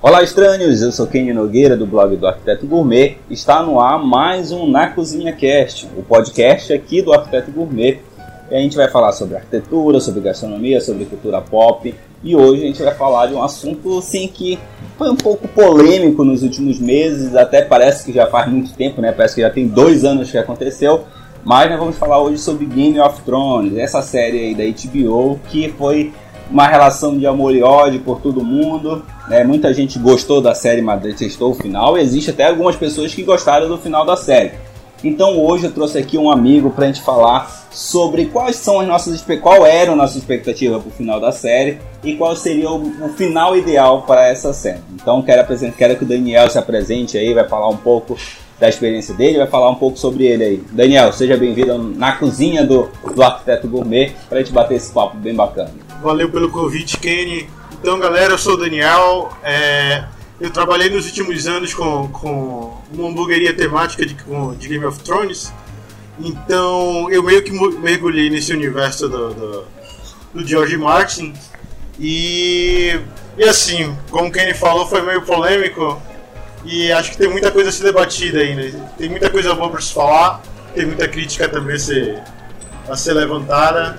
Olá, estranhos! Eu sou Kenny Nogueira do blog do Arquiteto Gourmet. Está no ar mais um Na Cozinha Cast, o podcast aqui do Arquiteto Gourmet. E a gente vai falar sobre arquitetura, sobre gastronomia, sobre cultura pop. E hoje a gente vai falar de um assunto assim que foi um pouco polêmico nos últimos meses, até parece que já faz muito tempo, né? Parece que já tem dois anos que aconteceu. Mas nós vamos falar hoje sobre Game of Thrones, essa série aí da HBO que foi uma relação de amor e ódio por todo mundo. Né? Muita gente gostou da série, mas detestou o final. E existe até algumas pessoas que gostaram do final da série. Então hoje eu trouxe aqui um amigo para a gente falar sobre quais são as nossas qual era a nossa expectativa para o final da série e qual seria o, o, final ideal para essa série. Então quero quero que o Daniel se apresente aí, vai falar um pouco da experiência dele, vai falar um pouco sobre ele aí. Daniel, seja bem-vindo na cozinha do, do Arquiteto Gourmet para a gente bater esse papo bem bacana. Valeu pelo convite, Kenny. Então, galera, eu sou o Daniel. É, eu trabalhei nos últimos anos com, com uma hamburgueria temática de, de Game of Thrones. Então, eu meio que mergulhei nesse universo do, do, do George Martin. E, e assim, como o Kenny falou, foi meio polêmico. E acho que tem muita coisa a ser debatida ainda. Tem muita coisa boa para se falar, tem muita crítica também a ser, a ser levantada.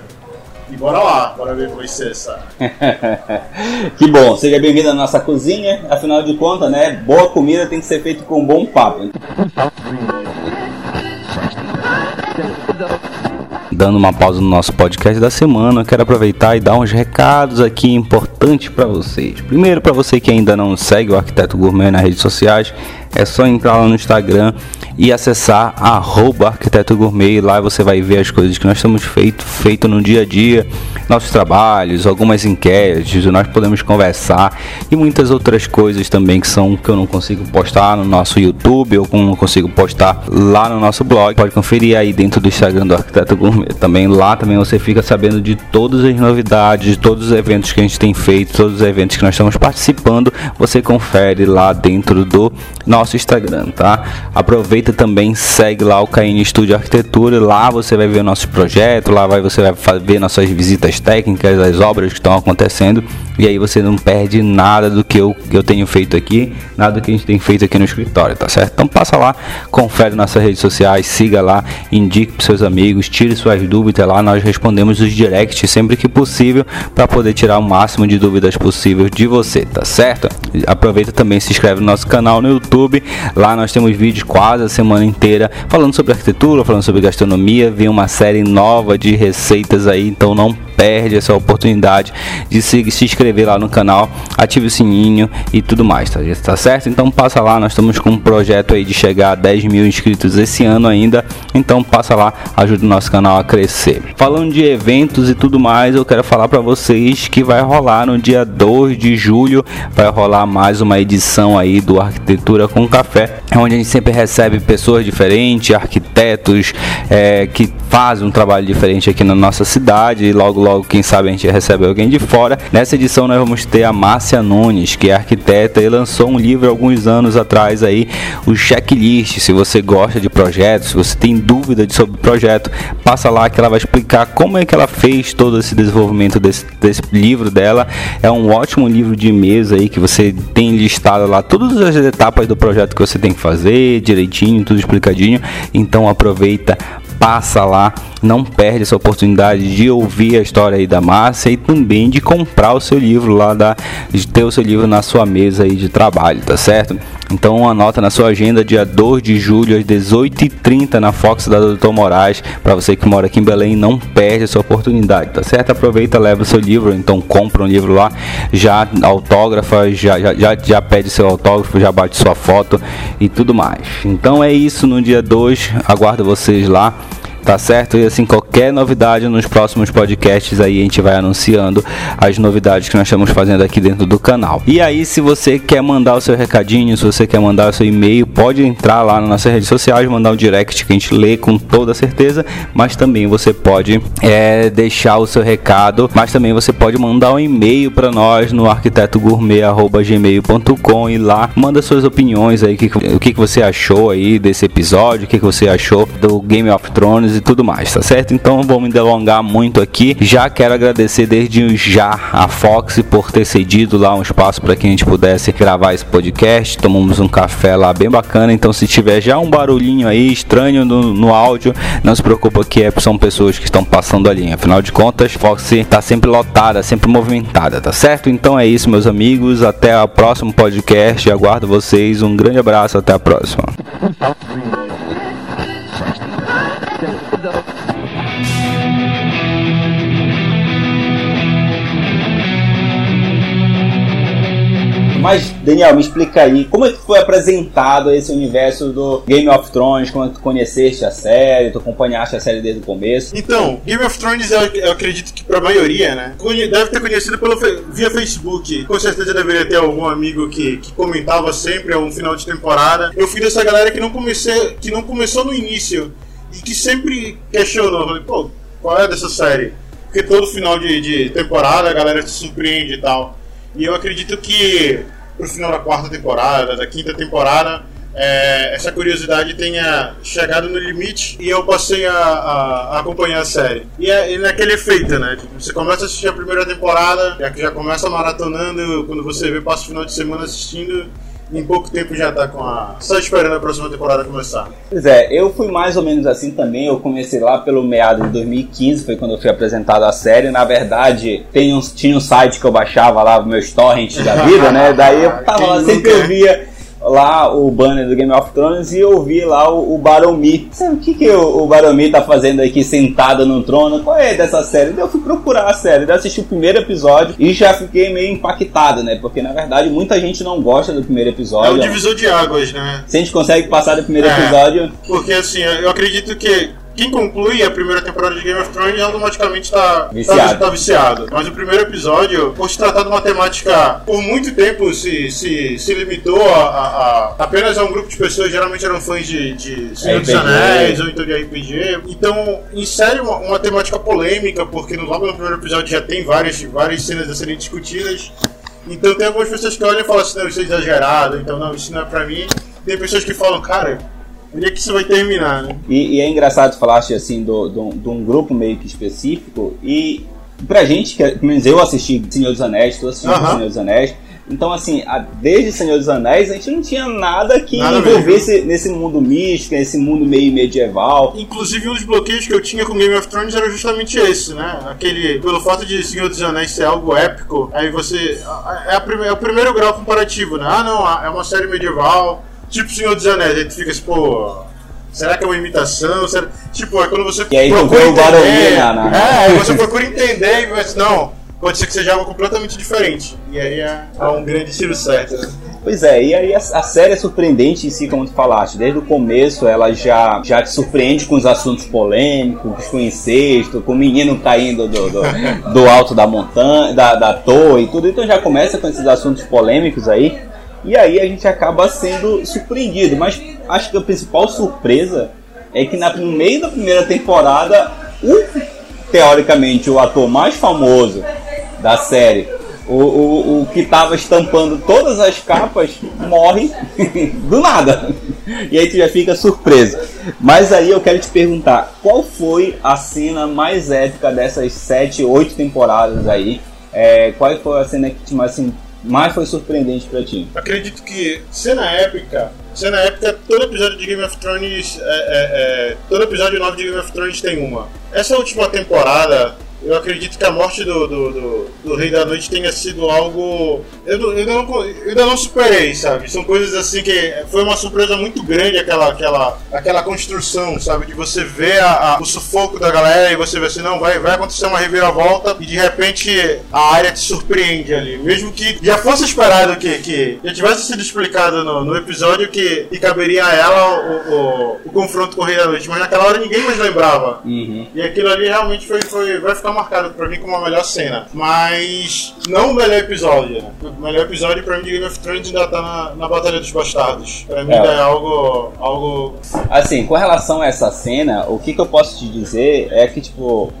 E bora lá, bora ver como vai ser essa. que bom, seja bem-vindo à nossa cozinha. Afinal de contas, né? Boa comida tem que ser feita com um bom papo. Dando uma pausa no nosso podcast da semana, quero aproveitar e dar uns recados aqui importantes para vocês. Primeiro, para você que ainda não segue o Arquiteto Gourmet nas redes sociais, é só entrar lá no Instagram e acessar arroba arquiteto gourmet. Lá você vai ver as coisas que nós estamos feito, feito no dia a dia, nossos trabalhos, algumas enquetes, nós podemos conversar e muitas outras coisas também que são que eu não consigo postar no nosso YouTube ou não consigo postar lá no nosso blog. Pode conferir aí dentro do Instagram do Arquiteto Gourmet. Também lá também você fica sabendo de todas as novidades, de todos os eventos que a gente tem feito, todos os eventos que nós estamos participando. Você confere lá dentro do nosso nosso Instagram, tá? Aproveita também, segue lá o Caine Estúdio Arquitetura, lá você vai ver o nosso projeto, lá vai, você vai ver nossas visitas técnicas, as obras que estão acontecendo, e aí você não perde nada do que eu, eu tenho feito aqui, nada do que a gente tem feito aqui no escritório, tá certo? Então passa lá, confere nossas redes sociais, siga lá, indique para seus amigos, tire suas dúvidas lá, nós respondemos os directs sempre que possível para poder tirar o máximo de dúvidas possível de você, tá certo? Aproveita também se inscreve no nosso canal no YouTube YouTube. Lá nós temos vídeos quase a semana inteira falando sobre arquitetura, falando sobre gastronomia. Vem uma série nova de receitas aí, então não perde essa oportunidade de se, se inscrever lá no canal, ative o sininho e tudo mais, tá, tá certo? Então passa lá, nós estamos com um projeto aí de chegar a 10 mil inscritos esse ano ainda, então passa lá, ajuda o nosso canal a crescer. Falando de eventos e tudo mais, eu quero falar para vocês que vai rolar no dia 2 de julho, vai rolar mais uma edição aí do Arquitetura com Café, onde a gente sempre recebe pessoas diferentes, arquitetos é, que fazem um trabalho diferente aqui na nossa cidade e logo logo, quem sabe a gente recebe alguém de fora. Nessa edição nós vamos ter a Márcia Nunes, que é arquiteta e lançou um livro alguns anos atrás aí, o checklist. Se você gosta de projetos, se você tem dúvida sobre o projeto, passa lá que ela vai explicar como é que ela fez todo esse desenvolvimento desse, desse livro dela. É um ótimo livro de mesa aí que você tem listado lá todas as etapas do projeto que você tem que fazer, direitinho, tudo explicadinho. Então aproveita passa lá, não perde essa oportunidade de ouvir a história aí da Márcia e também de comprar o seu livro lá, da, de ter o seu livro na sua mesa aí de trabalho, tá certo? Então anota na sua agenda dia 2 de julho às 18h30 na Fox da Doutor Moraes. Para você que mora aqui em Belém, não perde essa oportunidade, tá certo? Aproveita, leva o seu livro, então compra um livro lá, já autógrafa, já, já, já, já pede seu autógrafo, já bate sua foto e tudo mais. Então é isso no dia 2, aguardo vocês lá tá certo? E assim, qualquer novidade nos próximos podcasts aí a gente vai anunciando as novidades que nós estamos fazendo aqui dentro do canal. E aí, se você quer mandar o seu recadinho, se você quer mandar o seu e-mail, pode entrar lá nas nossas redes sociais, mandar o um direct que a gente lê com toda certeza, mas também você pode é, deixar o seu recado, mas também você pode mandar um e-mail para nós no arquitetogourmet.gmail.com e lá manda suas opiniões aí, que, o que, que você achou aí desse episódio, o que, que você achou do Game of Thrones e tudo mais, tá certo? Então não vou me delongar muito aqui. Já quero agradecer desde já a Fox por ter cedido lá um espaço para que a gente pudesse gravar esse podcast. Tomamos um café lá bem bacana. Então, se tiver já um barulhinho aí estranho no, no áudio, não se preocupa que é, são pessoas que estão passando ali. Afinal de contas, Fox está sempre lotada, sempre movimentada, tá certo? Então é isso, meus amigos. Até o próximo podcast. Aguardo vocês. Um grande abraço. Até a próxima. Mas, Daniel, me explica aí, como é que foi apresentado esse universo do Game of Thrones? Como é que tu conheceste a série, tu acompanhaste a série desde o começo? Então, Game of Thrones eu, eu acredito que pra maioria, né? Deve ter conhecido pelo, via Facebook. Com certeza deveria ter algum amigo que, que comentava sempre um final de temporada. Eu fui dessa galera que não, comecei, que não começou no início e que sempre questionou. Falei, pô, qual é dessa série? Porque todo final de, de temporada a galera se surpreende e tal. E eu acredito que pro final da quarta temporada, da quinta temporada, é, essa curiosidade tenha chegado no limite e eu passei a, a, a acompanhar a série. E é, e naquele efeito, né? Tipo, você começa a assistir a primeira temporada, já, já começa maratonando, quando você vê, passa o final de semana assistindo em pouco tempo já tá com a. Só esperando a próxima temporada começar. Pois é, eu fui mais ou menos assim também. Eu comecei lá pelo meado de 2015, foi quando eu fui apresentado a série. Na verdade, tem um, tinha um site que eu baixava lá, meus torrents da vida, né? Daí eu tava lá, sempre eu via lá o banner do Game of Thrones e eu vi lá o, o Baromir. Sabe o que, que o, o Baromir tá fazendo aqui sentado no trono? Qual é dessa série? eu fui procurar a série, eu assisti o primeiro episódio e já fiquei meio impactado, né? Porque na verdade muita gente não gosta do primeiro episódio. É o divisor de águas, né? Se a gente consegue passar do primeiro é, episódio. Porque assim, eu acredito que quem conclui a primeira temporada de Game of Thrones automaticamente está viciado. Tá, tá viciado. Mas o primeiro episódio, por se tratar de uma temática por muito tempo se, se, se limitou a, a, a apenas a um grupo de pessoas, geralmente eram fãs de, de Senhor dos Anéis ou então de RPG. Então, insere uma, uma temática polêmica, porque no, logo no primeiro episódio já tem várias, várias cenas a serem discutidas. Então tem algumas pessoas que olham e falam assim, não, isso é exagerado, então não, isso não é pra mim. Tem pessoas que falam, cara, Onde é que isso vai terminar, né? E, e é engraçado falar assim do, do, de um grupo meio que específico e pra gente, que pelo menos eu assisti Senhor dos Anéis, tô assistindo uhum. Senhor dos Anéis, então, assim, a, desde Senhor dos Anéis, a gente não tinha nada que nada envolvesse nesse mundo místico, nesse mundo meio medieval. Inclusive, um dos bloqueios que eu tinha com Game of Thrones era justamente esse, né? Aquele, pelo fato de Senhor dos Anéis ser algo épico, aí você. É, a, é o primeiro grau comparativo, né? Ah, não, é uma série medieval Tipo Senhor dos Anéis, a gente fica assim, pô. Será que é uma imitação? Será... Tipo, é quando você e aí, procura entender. É, aí você procura entender e pensa, não, pode ser que seja algo completamente diferente. E aí é, é um grande tiro certo, né? Pois é, e aí a, a, série é surpreendente em si, como tu falaste. Desde o começo ela já, já te surpreende com os assuntos polêmicos, com incesto, com o menino caindo do, do, do alto da montanha, da, da torre e tudo. Então já começa com esses assuntos polêmicos aí. E aí a gente acaba sendo surpreendido. Mas acho que a principal surpresa é que na, no meio da primeira temporada, o, teoricamente o ator mais famoso da série, o, o, o que estava estampando todas as capas, morre do nada. E aí tu já fica surpreso. Mas aí eu quero te perguntar, qual foi a cena mais épica dessas sete, oito temporadas aí? É, qual foi a cena que te mais assim, mais foi surpreendente para ti? Acredito que cena épica, cena épica, todo episódio de Game of Thrones, é, é, é, todo episódio novo de Game of Thrones tem uma. Essa última temporada eu acredito que a morte do, do, do, do, Rei da Noite tenha sido algo. Eu, eu, ainda não, eu ainda não superei, sabe? São coisas assim que foi uma surpresa muito grande aquela, aquela, aquela construção, sabe? De você ver a, a, o sufoco da galera e você ver assim, não, vai, vai acontecer uma reviravolta e de repente a área te surpreende ali. Mesmo que já fosse esperado que, que já tivesse sido explicado no, no episódio que, que caberia a ela o, o, o, confronto com o Rei da Noite, mas naquela hora ninguém mais lembrava. Uhum. E aquilo ali realmente foi, foi, vai ficar marcado pra mim como a melhor cena. Mas não o melhor episódio. Né? O melhor episódio pra mim de Game of Thrones ainda tá na, na Batalha dos Bastardos. Pra mim é. ainda é algo, algo. Assim, com relação a essa cena, o que, que eu posso te dizer é que, tipo.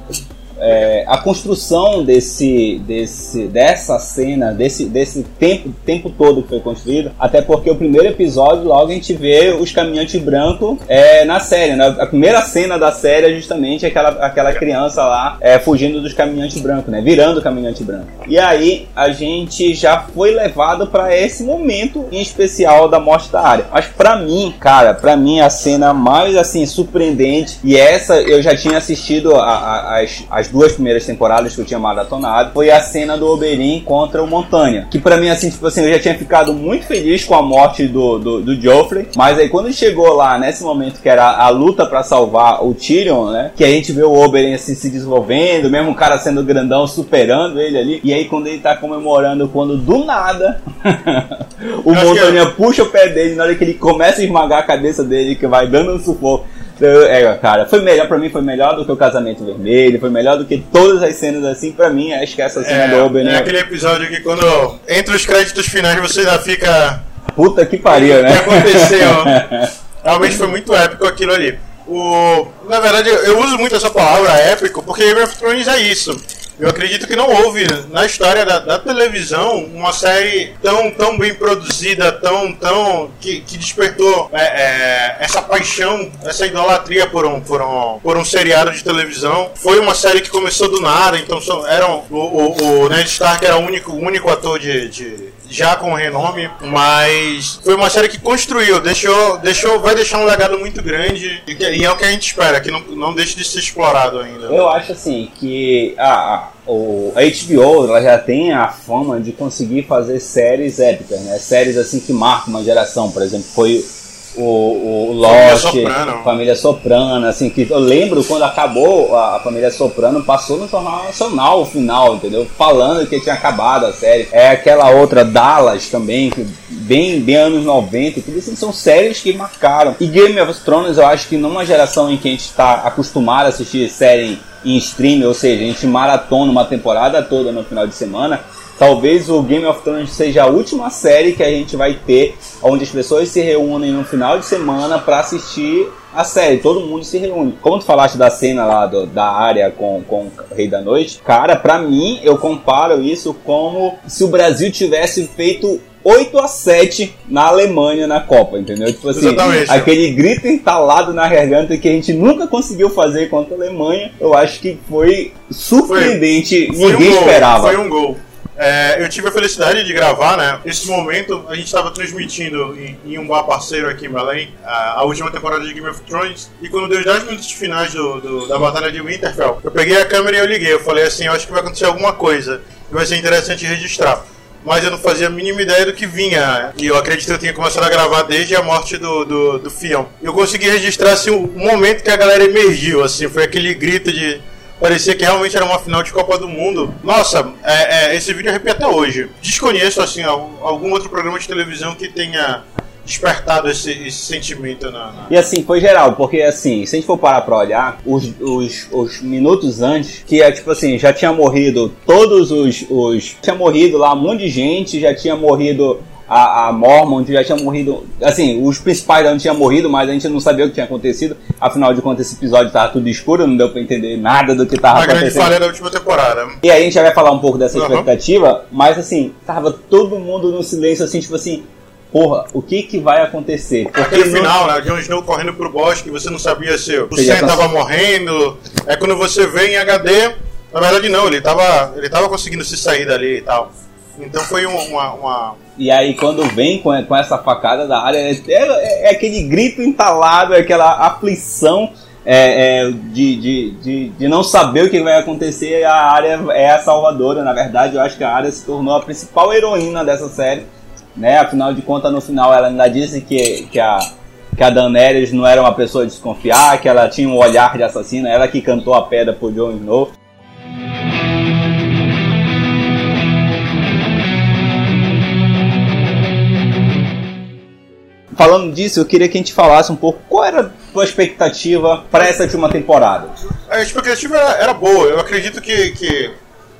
É, a construção desse, desse, dessa cena, desse, desse tempo, tempo todo que foi construído, até porque o primeiro episódio, logo a gente vê os caminhantes brancos é, na série, né? A primeira cena da série é justamente aquela, aquela criança lá é, fugindo dos caminhantes brancos, né? Virando caminhante branco. E aí a gente já foi levado para esse momento em especial da morte da área. Mas para mim, cara, para mim a cena mais assim surpreendente e essa eu já tinha assistido a, a, as, as duas primeiras temporadas que eu tinha maratonado foi a cena do Oberyn contra o Montanha. Que para mim assim, tipo assim, eu já tinha ficado muito feliz com a morte do, do, do Joffrey, mas aí quando chegou lá nesse momento que era a luta para salvar o Tyrion, né? Que a gente vê o Oberyn assim se desenvolvendo, mesmo o cara sendo grandão superando ele ali. E aí quando ele tá comemorando quando do nada o Montanha que... puxa o pé dele na hora que ele começa a esmagar a cabeça dele, que vai dando um sufoco. É, cara, foi melhor para mim, foi melhor do que o casamento vermelho, foi melhor do que todas as cenas assim, para mim, acho que essa cena é, do Oberyn. É aquele episódio que quando entre os créditos finais você já fica. Puta que pariu, né? O que aconteceu? Realmente foi muito épico aquilo ali. O, na verdade, eu uso muito essa palavra épico porque Game of Thrones é isso. Eu acredito que não houve na história da, da, televisão uma série tão, tão bem produzida, tão, tão que, que despertou é, é, essa paixão, essa idolatria por um, por, um, por um seriado de televisão. Foi uma série que começou do nada, então eram, o, o, o Ned Stark era o único, único ator de, de já com renome, mas foi uma série que construiu, deixou, deixou, vai deixar um legado muito grande e, é o que a gente espera, que não, não deixe de ser explorado ainda. Eu acho assim que a, o, a HBO ela já tem a fama de conseguir fazer séries épicas, né? Séries assim que marcam uma geração, por exemplo, foi o, o Lost, Família Soprano. Família Soprano, assim, que eu lembro quando acabou a, Família Soprano, passou no Jornal Nacional o final, entendeu? Falando que tinha acabado a série. É aquela outra, Dallas também, que bem, bem anos 90, tudo assim, são séries que marcaram. E Game of Thrones, eu acho que numa geração em que a gente está acostumado a assistir série em stream, ou seja, a gente maratona uma temporada toda no final de semana, Talvez o Game of Thrones seja a última série que a gente vai ter onde as pessoas se reúnem no final de semana para assistir a série, todo mundo se reúne. Como tu falaste da cena lá do, da área com, com o Rei da Noite, cara, pra mim eu comparo isso como se o Brasil tivesse feito 8 a 7 na Alemanha na Copa, entendeu? Tipo assim, Exatamente. aquele grito entalado na garganta que a gente nunca conseguiu fazer contra a Alemanha, eu acho que foi surpreendente, foi, foi ninguém um esperava. Foi um gol. É, eu tive a felicidade de gravar, né? Esse momento a gente estava transmitindo em, em, um bar parceiro aqui em Belém a, a, última temporada de Game of Thrones. E quando deu os 10 minutos finais do, do, da Batalha de Winterfell, eu peguei a câmera e eu liguei. Eu falei assim: eu acho que vai acontecer alguma coisa e vai ser interessante registrar mas eu não fazia a mínima ideia do que vinha. E eu acredito que eu tinha começado a gravar desde a morte do, do, do Fion. Eu consegui registrar assim, o momento que a galera emergiu, assim, foi aquele grito de parecia que realmente era uma final de Copa do Mundo. Nossa, é, é, esse vídeo arrepia até hoje. Desconheço assim algum outro programa de televisão que tenha despertado esse, esse sentimento na, na, E assim, foi geral, porque assim, se a gente for parar pra olhar, os, os, os minutos antes, que é tipo assim, já tinha morrido todos os, os. Tinha morrido lá um monte de gente, já tinha morrido a, a Mormon já tinha morrido. Assim, os principais não tinham morrido, mas a gente não sabia o que tinha acontecido. Afinal de contas, esse episódio estava tudo escuro, não deu pra entender nada do que tava a acontecendo. A grande falha da última temporada. E aí a gente já vai falar um pouco dessa uhum. expectativa, mas assim, tava todo mundo no silêncio, assim, tipo assim. Porra, o que que vai acontecer? Porque Aquele no... final, né? Jon Snow correndo pro bosque, você não sabia se o Sam tava morrendo. É quando você vê em HD, na verdade não, ele tava, ele tava conseguindo se sair dali e tal. Então foi uma, uma, E aí quando vem com, com essa facada da área, é, é, é aquele grito entalado, é aquela aflição é, é, de, de, de, de, não saber o que vai acontecer. A área é a salvadora, na verdade. Eu acho que a área se tornou a principal heroína dessa série. Né? Afinal de contas, no final ela ainda disse que, que a que a Daenerys não era uma pessoa de desconfiar, que ela tinha um olhar de assassina, ela que cantou a pedra pro Jon Snow. Falando disso, eu queria que a gente falasse um pouco qual era a tua expectativa para essa última temporada. A expectativa era, era, boa. Eu acredito que, que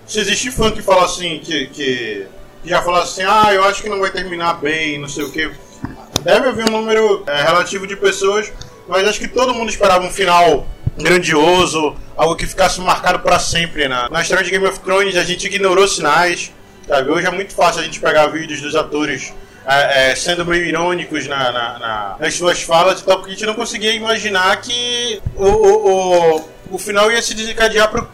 se existir fã que fala assim, que, que, já fala assim, ah, eu acho que não vai terminar bem, não sei o que. Deve haver um número é, relativo de pessoas, mas acho que todo mundo esperava um final grandioso, algo que ficasse marcado para sempre na, na história de Game of Thrones. A gente ignorou sinais, sabe? Hoje é muito fácil a gente pegar vídeos dos atores é, é, sendo meio irônicos na, na, na, nas suas falas e tal, porque a gente não conseguia imaginar que o, o, o, o final ia se desencadear pro,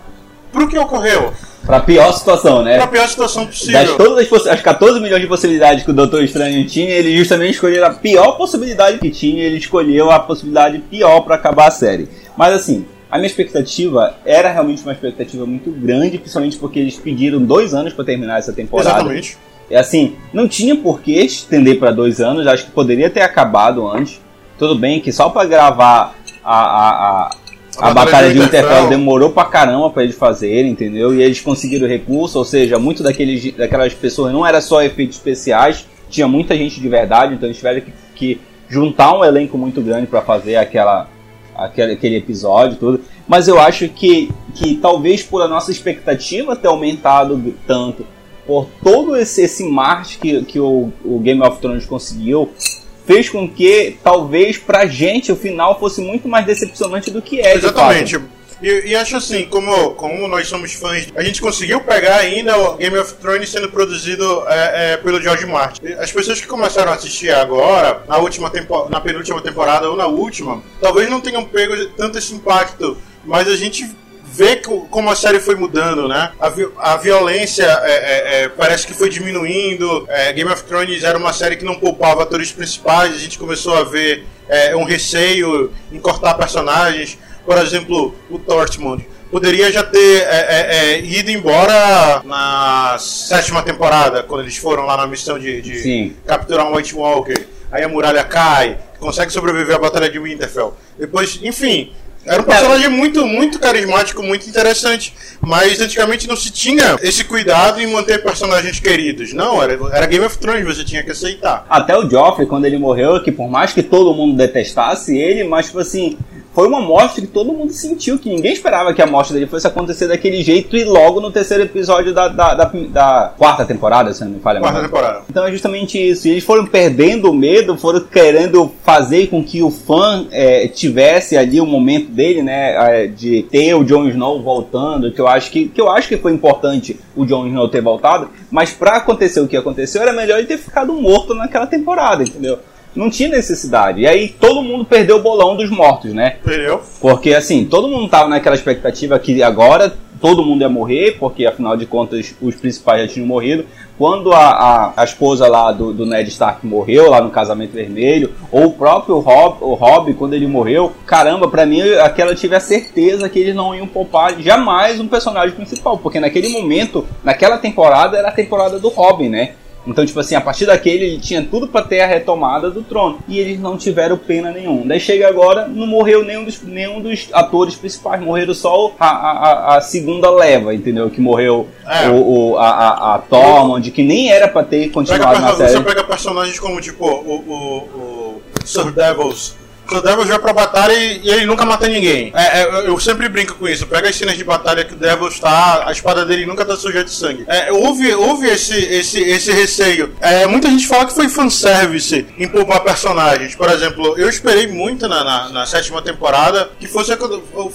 pro que ocorreu. Pra pior situação, né? Pra pior situação possível. Das todas as, as 14 milhões de possibilidades que o Doutor Estranho tinha, ele justamente escolheu a pior possibilidade que tinha, ele escolheu a possibilidade pior para acabar a série. Mas assim, a minha expectativa era realmente uma expectativa muito grande, principalmente porque eles pediram dois anos para terminar essa temporada. Exatamente. Assim, não tinha por que estender para dois anos, acho que poderia ter acabado antes. Tudo bem que só para gravar a, a, a, a, Batalha de Winterfell demorou pra caramba pra eles fazerem, entendeu? E eles conseguiram recurso, ou seja, muito daqueles, daquelas pessoas não era só efeitos especiais, tinha muita gente de verdade, então eles tiveram que, que juntar um elenco muito grande para fazer aquela, aquele, aquele episódio tudo. Mas eu acho que, que talvez por a nossa expectativa ter aumentado tanto, por todo esse, esse marketing que, que o, o Game of Thrones conseguiu, fez com que talvez pra gente o final fosse muito mais decepcionante do que é. Exatamente. E, e, acho assim, como, como nós somos fãs, a gente conseguiu pegar ainda o Game of Thrones sendo produzido é, é, pelo George Martin. As pessoas que começaram a assistir agora, na última tempo, na penúltima temporada ou na última, talvez não tenham pego tanto esse impacto, mas a gente vê como a série foi mudando, né? A, vi a violência é, é, é, parece que foi diminuindo. É, Game of Thrones era uma série que não poupava atores principais. A gente começou a ver é, um receio em cortar personagens. Por exemplo, o Torchmund poderia já ter é, ido embora na sétima temporada, quando eles foram lá na missão de, de capturar um White Walker. Aí a muralha cai, consegue sobreviver à Batalha de Winterfell. Depois, enfim, era um personagem muito, muito carismático, muito interessante. Mas antigamente não se tinha esse cuidado em manter personagens queridos. Não, era, era Game of Thrones, você tinha que aceitar. Até o Joffrey, quando ele morreu, que por mais que todo mundo detestasse ele, mas tipo assim, foi uma morte que todo mundo sentiu, que ninguém esperava que a morte dele fosse acontecer daquele jeito e logo no terceiro episódio da, da, da, da quarta temporada, se não me falha Quarta temporada. Então é justamente isso. E eles foram perdendo o medo, foram querendo fazer com que o fã é, tivesse ali o momento dele, né, de ter o Jon Snow voltando, que eu acho que, que eu acho que foi importante o Jon Snow ter voltado, mas para acontecer o que aconteceu era melhor ele ter ficado morto naquela temporada, entendeu? Não tinha necessidade. E aí todo mundo perdeu o bolão dos mortos, né? Perdeu. Porque assim, todo mundo tava naquela expectativa que agora todo mundo ia morrer, porque afinal de contas os principais já tinham morrido. Quando a, a, a esposa lá do, do, Ned Stark morreu, lá no Casamento Vermelho, ou o próprio Rob, o Rob, quando ele morreu, caramba, pra mim aquela eu tive a certeza que eles não iam poupar jamais um personagem principal, porque naquele momento, naquela temporada, era a temporada do Robin, né? Então, tipo assim, a partir daquele ele tinha tudo para ter a retomada do trono. E eles não tiveram pena nenhum. Daí chega agora, não morreu nenhum dos, nenhum dos atores principais. Morreram só a, a, a segunda leva, entendeu? Que morreu é. o, o, a, a, a Tormund, que nem era para ter continuado pega, na série. Você pega personagens como, tipo, o, o, o Sir Devils o Devils vai pra batalha e, e ele nunca mata ninguém. É, é, eu sempre brinco com isso. Pega as cenas de batalha que o Devils tá, a espada dele nunca tá suja de sangue. É, houve, houve esse, esse, esse receio. É, muita gente fala que foi fanservice em poupar personagens. Por exemplo, eu esperei muito na, na, na sétima temporada que fosse,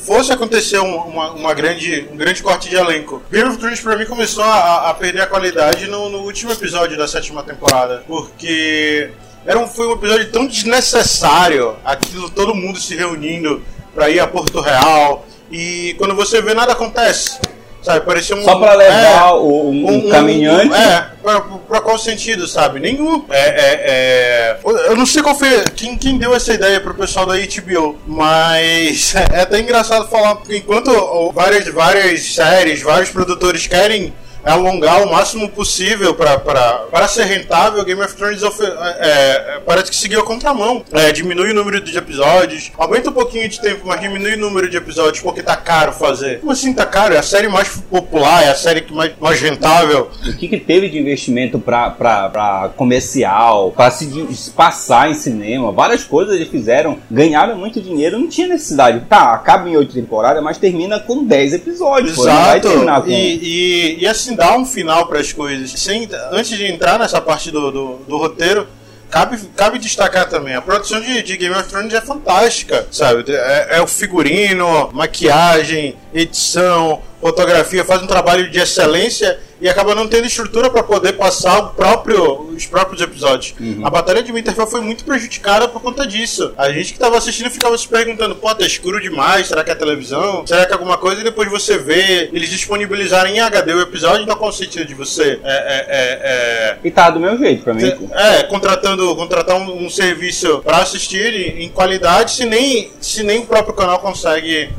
fosse acontecer uma, uma, grande, um grande corte de elenco. Game of Thrones pra mim começou a, a perder a qualidade no, no último episódio da sétima temporada. Porque era um, foi um episódio tão desnecessário, aquilo todo mundo se reunindo para ir a Porto Real e quando você vê nada acontece. Sabe, parecia um. Só para levar é, um, um, um, caminhante. É, pra, pra, qual sentido, sabe? Nenhum. É, é, é, eu não sei qual foi. Quem, quem deu essa ideia pro pessoal da HBO, mas é até engraçado falar, porque enquanto várias, várias séries, vários produtores querem alongar o máximo possível para ser rentável, Game of Thrones é, é, parece que seguiu a contramão. É, diminui o número de episódios, aumenta um pouquinho de tempo, mas diminui o número de episódios porque tá caro fazer. Como assim tá caro? É a série mais popular, é a série que mais, mais rentável. O que, que teve de investimento para comercial, para se passar em cinema? Várias coisas eles fizeram, ganharam muito dinheiro, não tinha necessidade. Tá, acaba em oito temporadas, mas termina com 10 episódios. Exato. Pô, com... e, e, e assim, assim, dar um final para as coisas. Sem, antes de entrar nessa parte do, do, do roteiro, cabe, cabe destacar também, a produção de, de Game of Thrones é fantástica, sabe? É, é o figurino, maquiagem, edição, fotografia, faz um trabalho de excelência e acaba não tendo estrutura para poder passar próprio, os próprios episódios. Uhum. A Batalha de Winterfell foi muito prejudicada por conta disso. A gente que estava assistindo ficava se perguntando: pô, tá escuro demais, será que é televisão? Será que é alguma coisa? E depois você vê eles disponibilizarem em HD o episódio, então qual o sentido de você. É, é, é, é... E tá do meu jeito, pra mim. É, contratando, contratar um, um serviço para assistir em, em qualidade, se nem, se nem o próprio canal consegue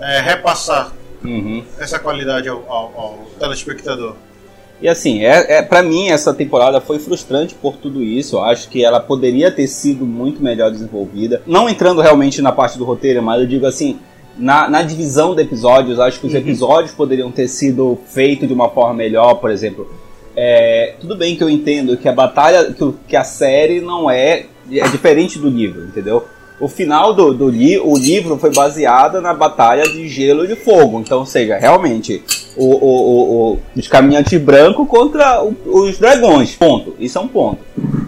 é, repassar uhum. essa qualidade ao, ao, ao, telespectador. E assim, é, é para mim essa temporada foi frustrante por tudo isso. Eu acho que ela poderia ter sido muito melhor desenvolvida. Não entrando realmente na parte do roteiro, mas eu digo assim, na, na divisão de episódios, acho que os uhum. episódios poderiam ter sido feitos de uma forma melhor, por exemplo. É, tudo bem que eu entendo que a batalha, que, que a série não é, é diferente do livro, entendeu? O final do, do li o livro foi baseado na batalha de gelo e de fogo. Então, ou seja, realmente, o, o, o, os caminhantes brancos contra os dragões. Ponto. Isso é um ponto.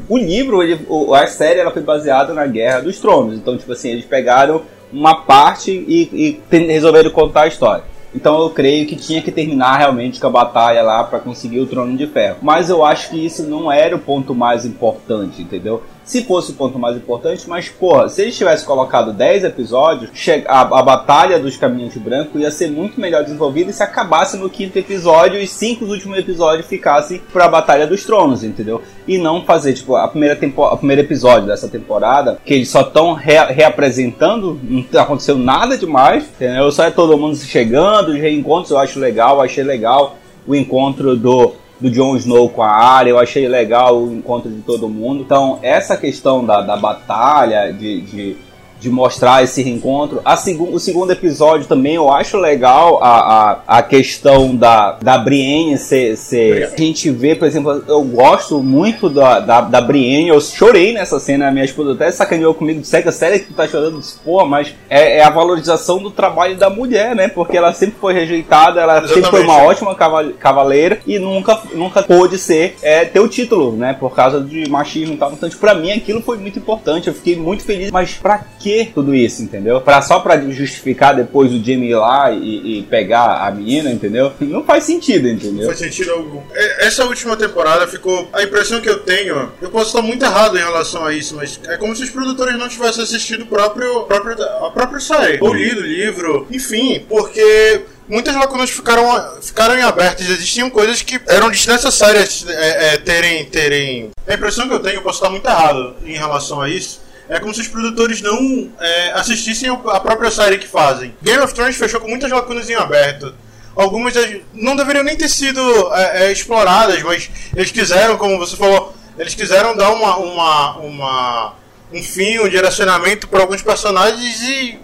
O livro, ele, a série, ela foi baseada na Guerra dos Tronos. Então, tipo assim, eles pegaram uma parte e, e resolveram contar a história. Então eu creio que tinha que terminar realmente com a batalha lá para conseguir o trono de ferro. Mas eu acho que isso não era o ponto mais importante, entendeu? Se fosse o ponto mais importante, mas, porra, se eles tivessem colocado 10 episódios, a, a batalha dos caminhos brancos ia ser muito melhor desenvolvida se acabasse no quinto episódio e cinco últimos episódios ficassem pra Batalha dos Tronos, entendeu? E não fazer, tipo, a primeira tempo, a primeiro episódio dessa temporada, que eles só estão re reapresentando, não aconteceu nada demais, entendeu? Só é todo mundo chegando, os reencontros eu acho legal, achei legal o encontro do do Jon Snow com a Arya, eu achei legal o encontro de todo mundo. Então, essa questão da, da batalha, de, de de mostrar esse reencontro. A seg o segundo episódio também eu acho legal a, a, a questão da, da Brienne ser, ser... A gente vê, por exemplo, eu gosto muito da, da, da Brienne, eu chorei nessa cena, minha esposa até sacaneou comigo, segue a série que tu tá chorando, pô, mas é, é, a valorização do trabalho da mulher, né? Porque ela sempre foi rejeitada, ela Exatamente. sempre foi uma ótima cavaleira e nunca, nunca pôde ser, é, ter o título, né? Por causa de machismo e tal. Então, tipo, pra mim aquilo foi muito importante, eu fiquei muito feliz, mas pra que tudo isso, entendeu? Pra, só pra justificar depois o Jimmy ir lá e, e, pegar a menina, entendeu? Não faz sentido, entendeu? Não faz sentido algum. Essa última temporada ficou. A impressão que eu tenho, eu posso estar muito errado em relação a isso, mas é como se os produtores não tivessem assistido o próprio, próprio, a própria série, ou lido o livro, enfim, porque muitas lacunas ficaram, ficaram em abertas. Existiam coisas que eram desnecessárias é, é, terem, terem. A impressão que eu tenho, eu posso estar muito errado em relação a isso, é como se os produtores não é, assistissem a própria série que fazem. Game of Thrones fechou com muitas lacunas em aberto. Algumas não deveriam nem ter sido é, é, exploradas, mas eles quiseram, como você falou, eles quiseram dar uma, uma, uma um fim, um direcionamento para alguns personagens e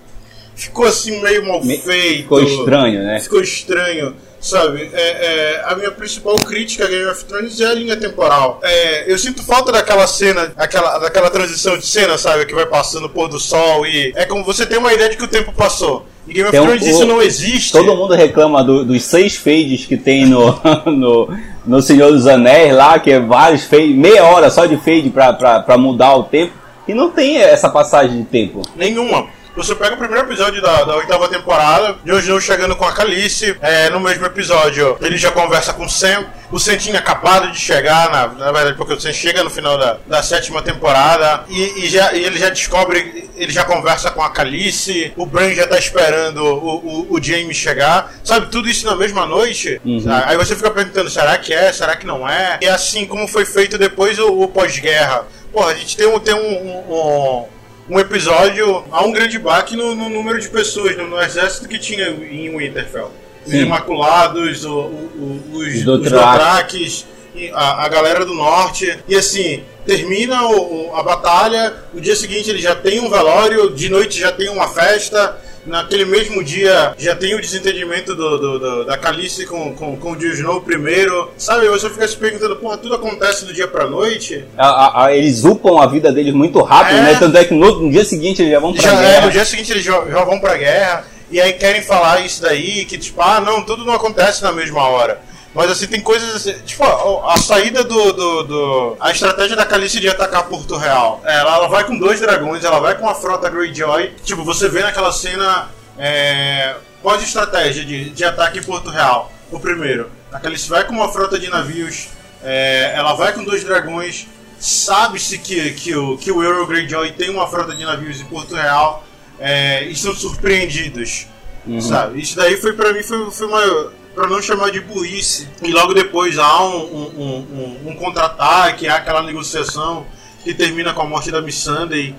ficou assim meio mal feito. Ficou estranho, né? Ficou estranho. Sabe, é, é, a minha principal crítica a Game of Thrones é a linha temporal. É, eu sinto falta daquela cena, aquela, daquela transição de cena, sabe, que vai passando o pôr do sol e é como você tem uma ideia de que o tempo passou. Em Game of tem Thrones um, isso não existe. Todo mundo reclama do, dos seis fades que tem no, no, no Senhor dos Anéis lá, que é vários fades, meia hora só de fade pra, pra, pra mudar o tempo. E não tem essa passagem de tempo. Nenhuma. Você pega o primeiro episódio da, da oitava temporada, Snow chegando com a Calice, é, no mesmo episódio ele já conversa com o Sam, o Sam tinha acabado de chegar, na, na verdade, porque o Sam chega no final da, da sétima temporada e, e, já, e ele já descobre, ele já conversa com a Calice, o Bran já tá esperando o, o, o James chegar, sabe? Tudo isso na mesma noite. Uhum. Aí você fica perguntando, será que é? Será que não é? E assim como foi feito depois o, o pós-guerra. Porra, a gente tem um, tem um, um, um um episódio há um grande baque no, no número de pessoas no, no, exército que tinha em Winterfell. Os Imaculados, o, o, os, os Dothrakis, a, a galera do norte. E assim, termina o, a batalha, no dia seguinte ele já tem um velório, de noite já tem uma festa naquele mesmo dia já tem o desentendimento do, do, do da Calice com, com, com o Jon Snow primeiro. Sabe, você fica se perguntando, porra, tudo acontece do dia pra noite. A, a, a, eles upam a vida deles muito rápido, é, né? Tanto é que no, no, dia seguinte eles já vão pra já, guerra. É, no dia seguinte eles já, já vão pra guerra. E aí querem falar isso daí, que tipo, ah, não, tudo não acontece na mesma hora. Mas assim, tem coisas assim. Tipo, a, a saída do, do, do, A estratégia da Calice de atacar Porto Real. Ela, ela vai com dois dragões, ela vai com a frota Greyjoy. Tipo, você vê naquela cena. É, pós-estratégia de, de ataque em Porto Real. O primeiro. A Calice vai com uma frota de navios. É, ela vai com dois dragões. Sabe-se que, que, o, que o Euro Greyjoy tem uma frota de navios em Porto Real. É, e são surpreendidos. Uhum. Sabe? Isso daí foi pra mim foi, foi uma para não chamar de burrice. E logo depois há um, um, um, um contra-ataque, há aquela negociação que termina com a morte da Miss Sunday.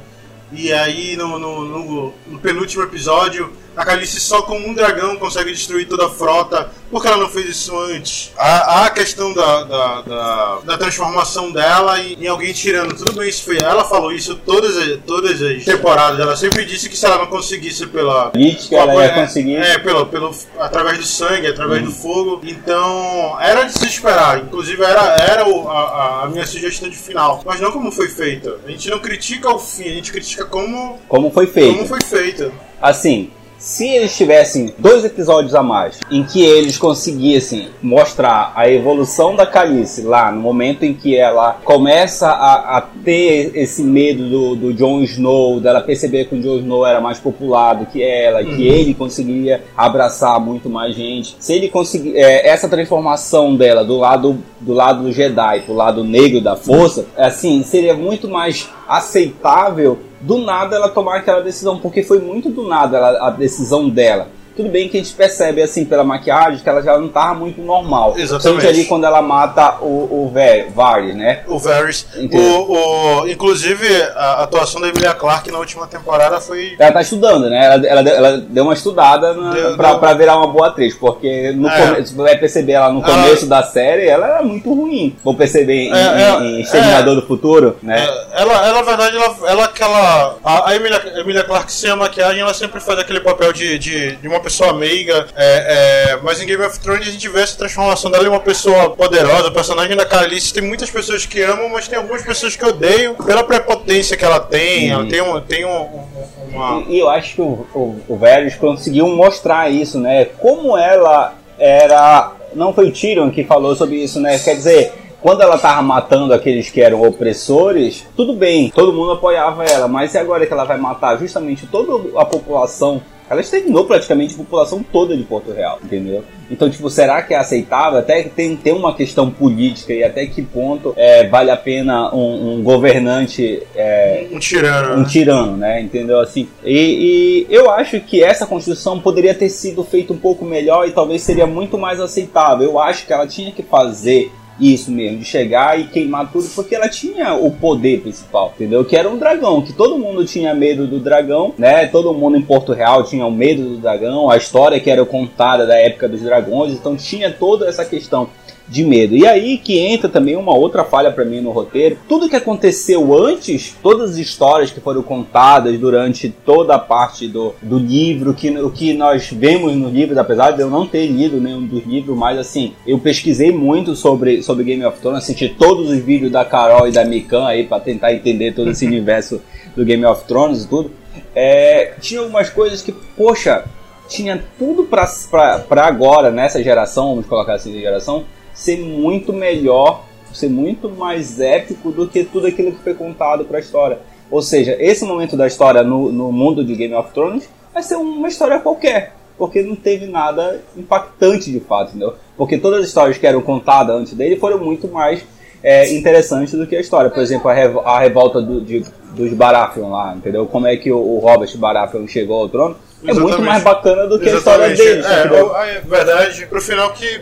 E aí no, no, no, no penúltimo episódio a Calice só com um dragão consegue destruir toda a frota. Por que ela não fez isso antes? Há, há a questão da, da, da, da, transformação dela em, em, alguém tirando. Tudo bem, isso foi. Ela falou isso todas, todas as temporadas. Ela sempre disse que se ela não conseguisse pela. Política, ela ia é, conseguir. É, pelo, pelo, através do sangue, através hum. do fogo. Então, era de se esperar. Inclusive, era, era o, a, a minha sugestão de final. Mas não como foi feita. A gente não critica o fim, a gente critica como. Como foi feito. Como foi feito. Assim, se eles tivessem dois episódios a mais em que eles conseguissem mostrar a evolução da Calice lá no momento em que ela começa a, a ter esse medo do, do Jon Snow, dela perceber que o Jon Snow era mais popular do que ela, uhum. que ele conseguiria abraçar muito mais gente. Se ele conseguir é, essa transformação dela do lado do lado do Jedi pro lado negro da força, assim, seria muito mais aceitável do nada ela tomar aquela decisão, porque foi muito do nada ela, a decisão dela. Tudo bem que a gente percebe, assim, pela maquiagem, que ela já não tava muito normal. Exatamente. ali quando ela mata o, o Varys, né? O Varys. O, o, inclusive, a atuação da Emilia Clarke na última temporada foi... Ela tá estudando, né? Ela, ela, ela deu uma estudada na, deu, pra, deu... pra, virar uma boa atriz, porque no é. come, você vai perceber ela no começo ela... da série, ela era muito ruim. Vou perceber em, é, é, em Exterminador do Futuro, né? É, ela, ela, na verdade, ela, ela aquela... A, a Emilia, Emilia Clarke sem a maquiagem, ela sempre faz aquele papel de, de, de uma pessoa meiga, é, é, mas em Game of Thrones a gente vê essa transformação dela em uma pessoa poderosa. O personagem da Khaleesi tem muitas pessoas que amam, mas tem algumas pessoas que odeiam pela prepotência que ela tem. Ela tem, um, tem um, um, uma. E, eu acho que o, o, o Varys conseguiu mostrar isso, né? Como ela era. Não foi o Tyrion que falou sobre isso, né? Quer dizer, quando ela tava matando aqueles que eram opressores, tudo bem, todo mundo apoiava ela, mas e agora que ela vai matar justamente toda a população ela exterminou praticamente a população toda de Porto Real, entendeu? Então, tipo, será que é aceitável? Até que tem, tem uma questão política e até que ponto é, vale a pena um, um governante. É, um tirano. Um né? tirano, né? Entendeu? Assim. E, e, eu acho que essa construção poderia ter sido feita um pouco melhor e talvez seria muito mais aceitável. Eu acho que ela tinha que fazer isso mesmo, de chegar e queimar tudo, porque ela tinha o poder principal, entendeu? Que era um dragão, que todo mundo tinha medo do dragão, né? Todo mundo em Porto Real tinha o medo do dragão, a história que era contada da época dos dragões, então tinha toda essa questão de medo. E aí que entra também uma outra falha para mim no roteiro. Tudo que aconteceu antes, todas as histórias que foram contadas durante toda a parte do, do livro, que, o que nós vemos no livro, apesar de eu não ter lido nenhum dos livros, mas assim, eu pesquisei muito sobre, sobre Game of Thrones, assisti todos os vídeos da Carol e da Mikan aí para tentar entender todo esse universo do Game of Thrones e tudo. É, tinha algumas coisas que, poxa, tinha tudo para agora, nessa geração, vamos colocar assim, geração, ser muito melhor, ser muito mais épico do que tudo aquilo que foi contado para a história. Ou seja, esse momento da história no, no mundo de Game of Thrones vai ser uma história qualquer, porque não teve nada impactante de fato, entendeu? Porque todas as histórias que eram contadas antes dele foram muito mais é, interessantes do que a história. Por exemplo, a, revo a revolta do, de, dos Baratheon lá, entendeu? Como é que o, o Robert Baratheon chegou ao trono. É Exatamente. muito mais bacana do que Exatamente. a história dele. É, é verdade, pro final que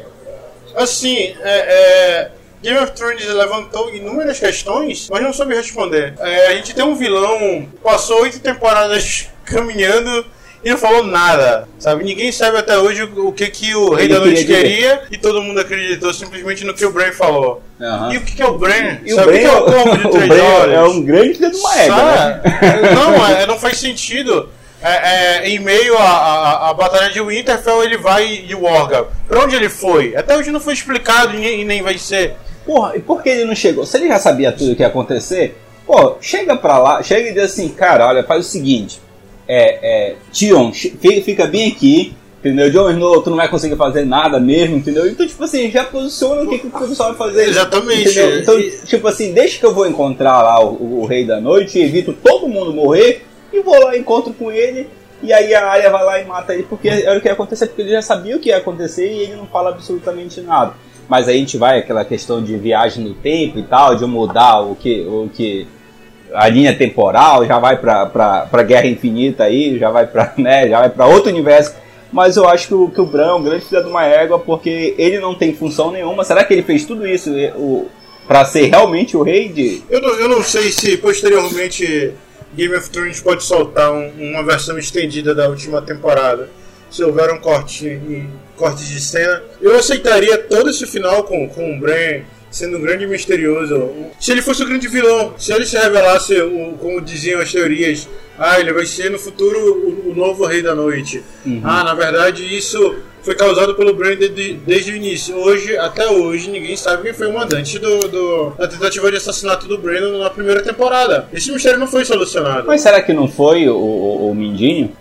Assim, é, é, Game of Thrones levantou inúmeras questões, mas não soube responder. É, a gente tem um vilão, passou oito temporadas caminhando e não falou nada, sabe? Ninguém sabe até hoje o que, que o Rei da Noite queria, e todo mundo acreditou simplesmente no que o Bran falou. Uhum. E o que, que é o Bran? E sabe o, Bran, o que é o de três olhos? É um grande filho de uma égua, né? Não, é, não faz sentido é, é, em meio à, batalha de Winterfell, ele vai e o Orga. Pra onde ele foi? Até hoje não foi explicado e nem, nem vai ser. Porra, e por que ele não chegou? Se ele já sabia tudo o que ia acontecer, pô, chega pra lá, chega e diz assim, cara, olha, faz o seguinte. É, é, Tion, fica bem aqui, Entendeu? Jon Snow, tu não vai conseguir fazer nada mesmo, entendeu? Então, tipo assim, já posiciona o que, que o pessoal vai fazer. Exatamente. Entendeu? Então, tipo assim, deixa que eu vou encontrar lá o, o Rei da Noite, evito todo mundo morrer, e vou lá, encontro com ele, e aí a área vai lá e mata ele, porque era o que ia acontecer, porque ele já sabia o que ia acontecer e ele não fala absolutamente nada. Mas aí a gente vai aquela questão de viagem no tempo e tal, de mudar o que, o que a linha temporal, já vai pra, pra, pra Guerra Infinita aí, já vai pra, né, já vai pra outro universo mas eu acho que o, que o Bran é um grande filho de uma égua porque ele não tem função nenhuma. Será que ele fez tudo isso o, para ser realmente o rei de. Eu não, eu não sei se posteriormente Game of Thrones pode soltar um, uma versão estendida da última temporada. Se houver um corte em cortes de cena, eu aceitaria todo esse final com, com o Bran sendo um grande misterioso. Se ele fosse o grande vilão, se ele se revelasse, o, como diziam as teorias, ah, ele vai ser no futuro o, o novo Rei da Noite. Uhum. Ah, na verdade isso foi causado pelo Brand de, desde o início. Hoje, até hoje, ninguém sabe quem foi o mandante do, do, da tentativa de assassinato do Brandon na primeira temporada. Esse mistério não foi solucionado. Mas será que não foi o, o, o Mindinho?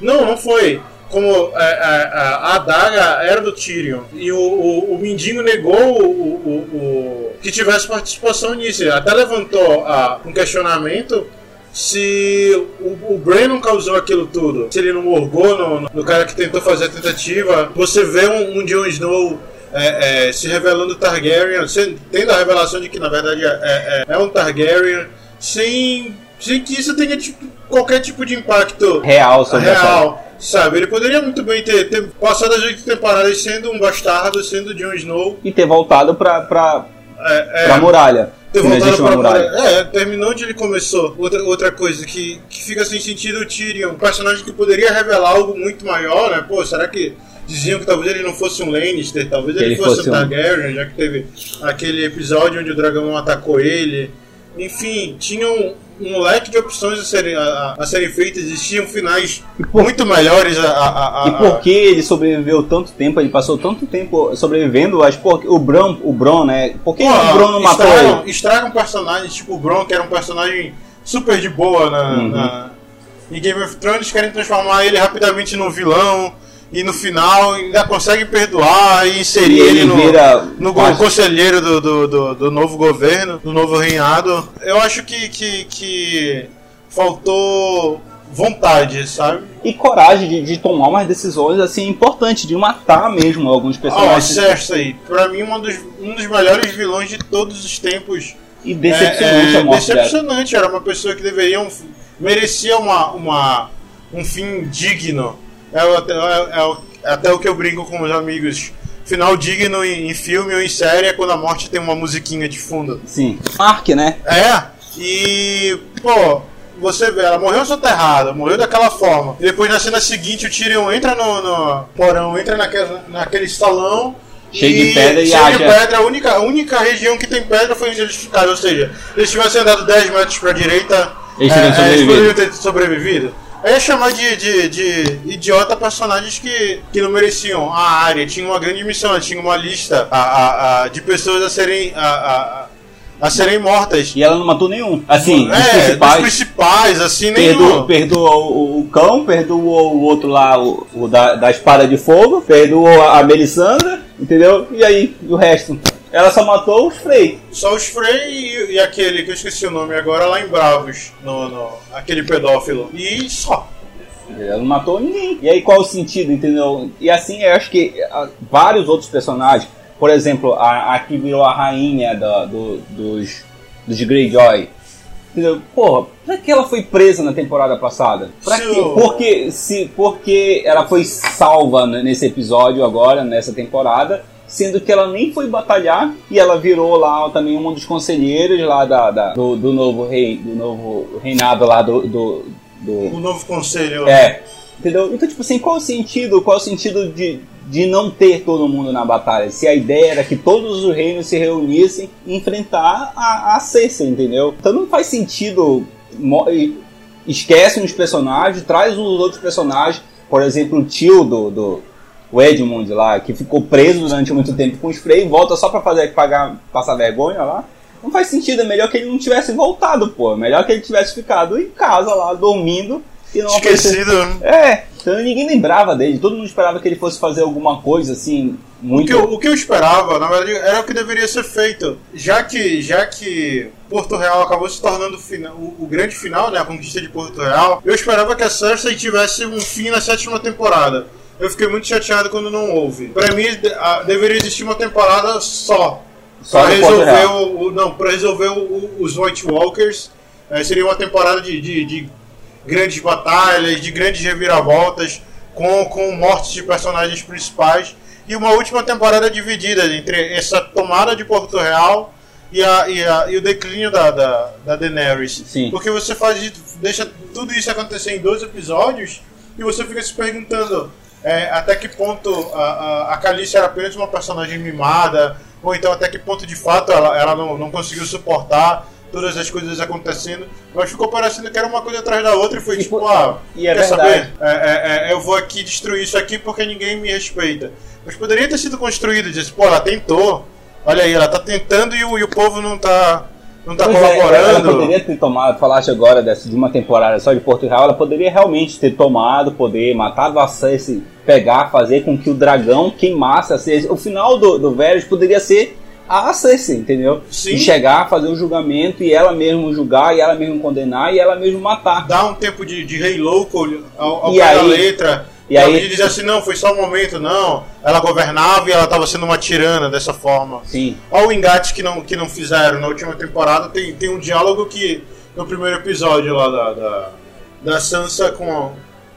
Não, não foi como a, é, a, é, é, a, adaga era do Tyrion e o, o, o Mindinho negou o, o, que tivesse participação nisso. Até levantou a, um questionamento se o, o Bran causou aquilo tudo, se ele não morgou no, no, cara que tentou fazer a tentativa. Você vê um, um Jon Snow é, é, se revelando Targaryen, tendo a revelação de que na verdade é, é um Targaryen, sem, sem que isso tenha tipo, qualquer tipo de impacto real sobre real. Sabe, ele poderia muito bem ter, ter passado as oito temporadas sendo um bastardo, sendo Jon Snow. E ter voltado pra, pra, é, é, pra muralha. Ter voltado pra muralha. É, terminou onde ele começou. Outra, outra coisa que, que fica sem sentido o Tyrion. Um personagem que poderia revelar algo muito maior, né? Pô, será que diziam que talvez ele não fosse um Lannister, talvez ele, ele fosse, fosse um Targaryen, já que teve aquele episódio onde o dragão atacou ele. Enfim, tinham um leque de opções a serem, a, a serem feitas, existiam finais por, muito melhores. A, a, a, e por que ele sobreviveu tanto tempo? Ele passou tanto tempo sobrevivendo, acho que o Bron, o Bron, né? Por que Pô, o Bron não matou estragam, ele? Estragam personagens, tipo o Bron, que era um personagem super de boa na, uhum. na, em Game of Thrones, querem transformar ele rapidamente num vilão e no final ainda consegue perdoar e inserir ele, ele, no, vira no conselheiro do, do, do, do, novo governo, do novo reinado. Eu acho que, que, que faltou vontade, sabe? E coragem de, de, tomar umas decisões assim importantes, de matar mesmo alguns personagens. Ah, oh, aí, pra mim um dos, um dos melhores vilões de todos os tempos. E decepcionante é, é, a morte Decepcionante, dela. era uma pessoa que deveria merecia uma, uma, um fim digno é, é, é, até o que eu brinco com os amigos. Final digno em, em, filme ou em série é quando a morte tem uma musiquinha de fundo. Sim. Mark, né? É. E, pô, você vê, ela morreu soterrada, morreu daquela forma. E depois na cena seguinte o Tyrion entra no, no porão, entra naquele, naquele salão. Cheio de pedra e Cheio de pedra, a única, a única região que tem pedra foi onde eles ficaram. Ou seja, eles tivessem andado 10 metros pra direita, eles, é, eles poderiam ter sobrevivido. Eu ia chamar de, de, de, idiota personagens que, que não mereciam a área. Tinha uma grande missão, tinha uma lista a, a, a de pessoas a serem. A, a, a serem mortas. E ela não matou nenhum. Assim, é, principais, dos principais, assim, perdoou, nenhum. Perdoou o, o cão, perdoou o outro lá, o, o da, da espada de fogo, perdoou a Melisandra, entendeu? E aí, o resto? Ela só matou os Frey. Só os Frey e, e, aquele que eu esqueci o nome agora lá em Bravos, no, no, aquele pedófilo. E só. Ela não matou ninguém. E aí qual o sentido, entendeu? E assim eu acho que uh, vários outros personagens, por exemplo, a, a que virou a rainha do, do, dos, dos Greyjoy. Entendeu? Porra, pra que ela foi presa na temporada passada? Pra que? Porque, se, porque ela foi salva nesse episódio agora, nessa temporada sendo que ela nem foi batalhar e ela virou lá também um dos conselheiros lá da, da do, do, novo rei, do novo reinado lá do, do, do... o novo conselho. É. Entendeu? Então, tipo assim, qual o sentido? Qual o sentido de, de não ter todo mundo na batalha? Se a ideia era que todos os reinos se reunissem e enfrentar a, a Cersei, entendeu? Então não faz sentido. Esquece uns personagens, traz os outros personagens. Por exemplo, o tio do, do, o Edmund lá, que ficou preso durante muito tempo com os Frey, volta só pra fazer pagar, passar vergonha lá. Não faz sentido, é melhor que ele não tivesse voltado, pô. É melhor que ele tivesse ficado em casa lá, dormindo. E não Esquecido. É, mostrando e ninguém lembrava dele. Todo mundo esperava que ele fosse fazer alguma coisa assim, muito. O que, eu, o que eu esperava, na verdade, era o que deveria ser feito. Já que, já que Porto Real acabou se tornando o, final, o, o grande final, né? A conquista de Porto Real, eu esperava que a Cersei tivesse um fim na sétima temporada. Eu fiquei muito chateado quando não houve. Pra mim, a, deveria existir uma temporada só. Só pra resolver, o, o- não, pra resolver o- os White Walkers. É, seria uma temporada de, de, de grandes batalhas, de grandes reviravoltas, com, com mortes de personagens principais. E uma última temporada dividida entre essa tomada de Porto Real e, a, e, a- e o declínio da, da, da Daenerys. Sim. Porque você faz, deixa tudo isso acontecer em dois episódios e você fica se perguntando é, até que ponto a, a, a Khaleesi era apenas uma personagem mimada, ou então até que ponto de fato ela, ela não, não conseguiu suportar todas as coisas acontecendo, mas ficou parecendo que era uma coisa atrás da outra e foi tipo, po- ah, e é quer verdade. saber? É, é, é, eu vou aqui destruir isso aqui porque ninguém me respeita. Mas poderia ter sido construído, dizer, pô, ela tentou, olha aí, ela tá tentando e o, e o povo não tá, não tá Pois é, ela colaborando. poderia ter tomado, falaste agora dessa, de uma temporada só de Porto Real, ela poderia realmente ter tomado poder, matado a Cersei, pegar, fazer com que o dragão queimasse a Cersei. O final do, do Varys poderia ser a Cersei, entendeu? Sim. E chegar, fazer o julgamento e ela mesmo julgar, e ela mesmo condenar, e ela mesmo matar. Dá um tempo de, de rei louco ao, ao E aí- letra. E aí- aí dizer assim, não, foi só um momento, não. Ela governava e ela estava sendo uma tirana dessa forma. Sim. Olha o engate que não, que não fizeram na última temporada. Tem, tem um diálogo que no primeiro episódio lá da, da, da Sansa com a,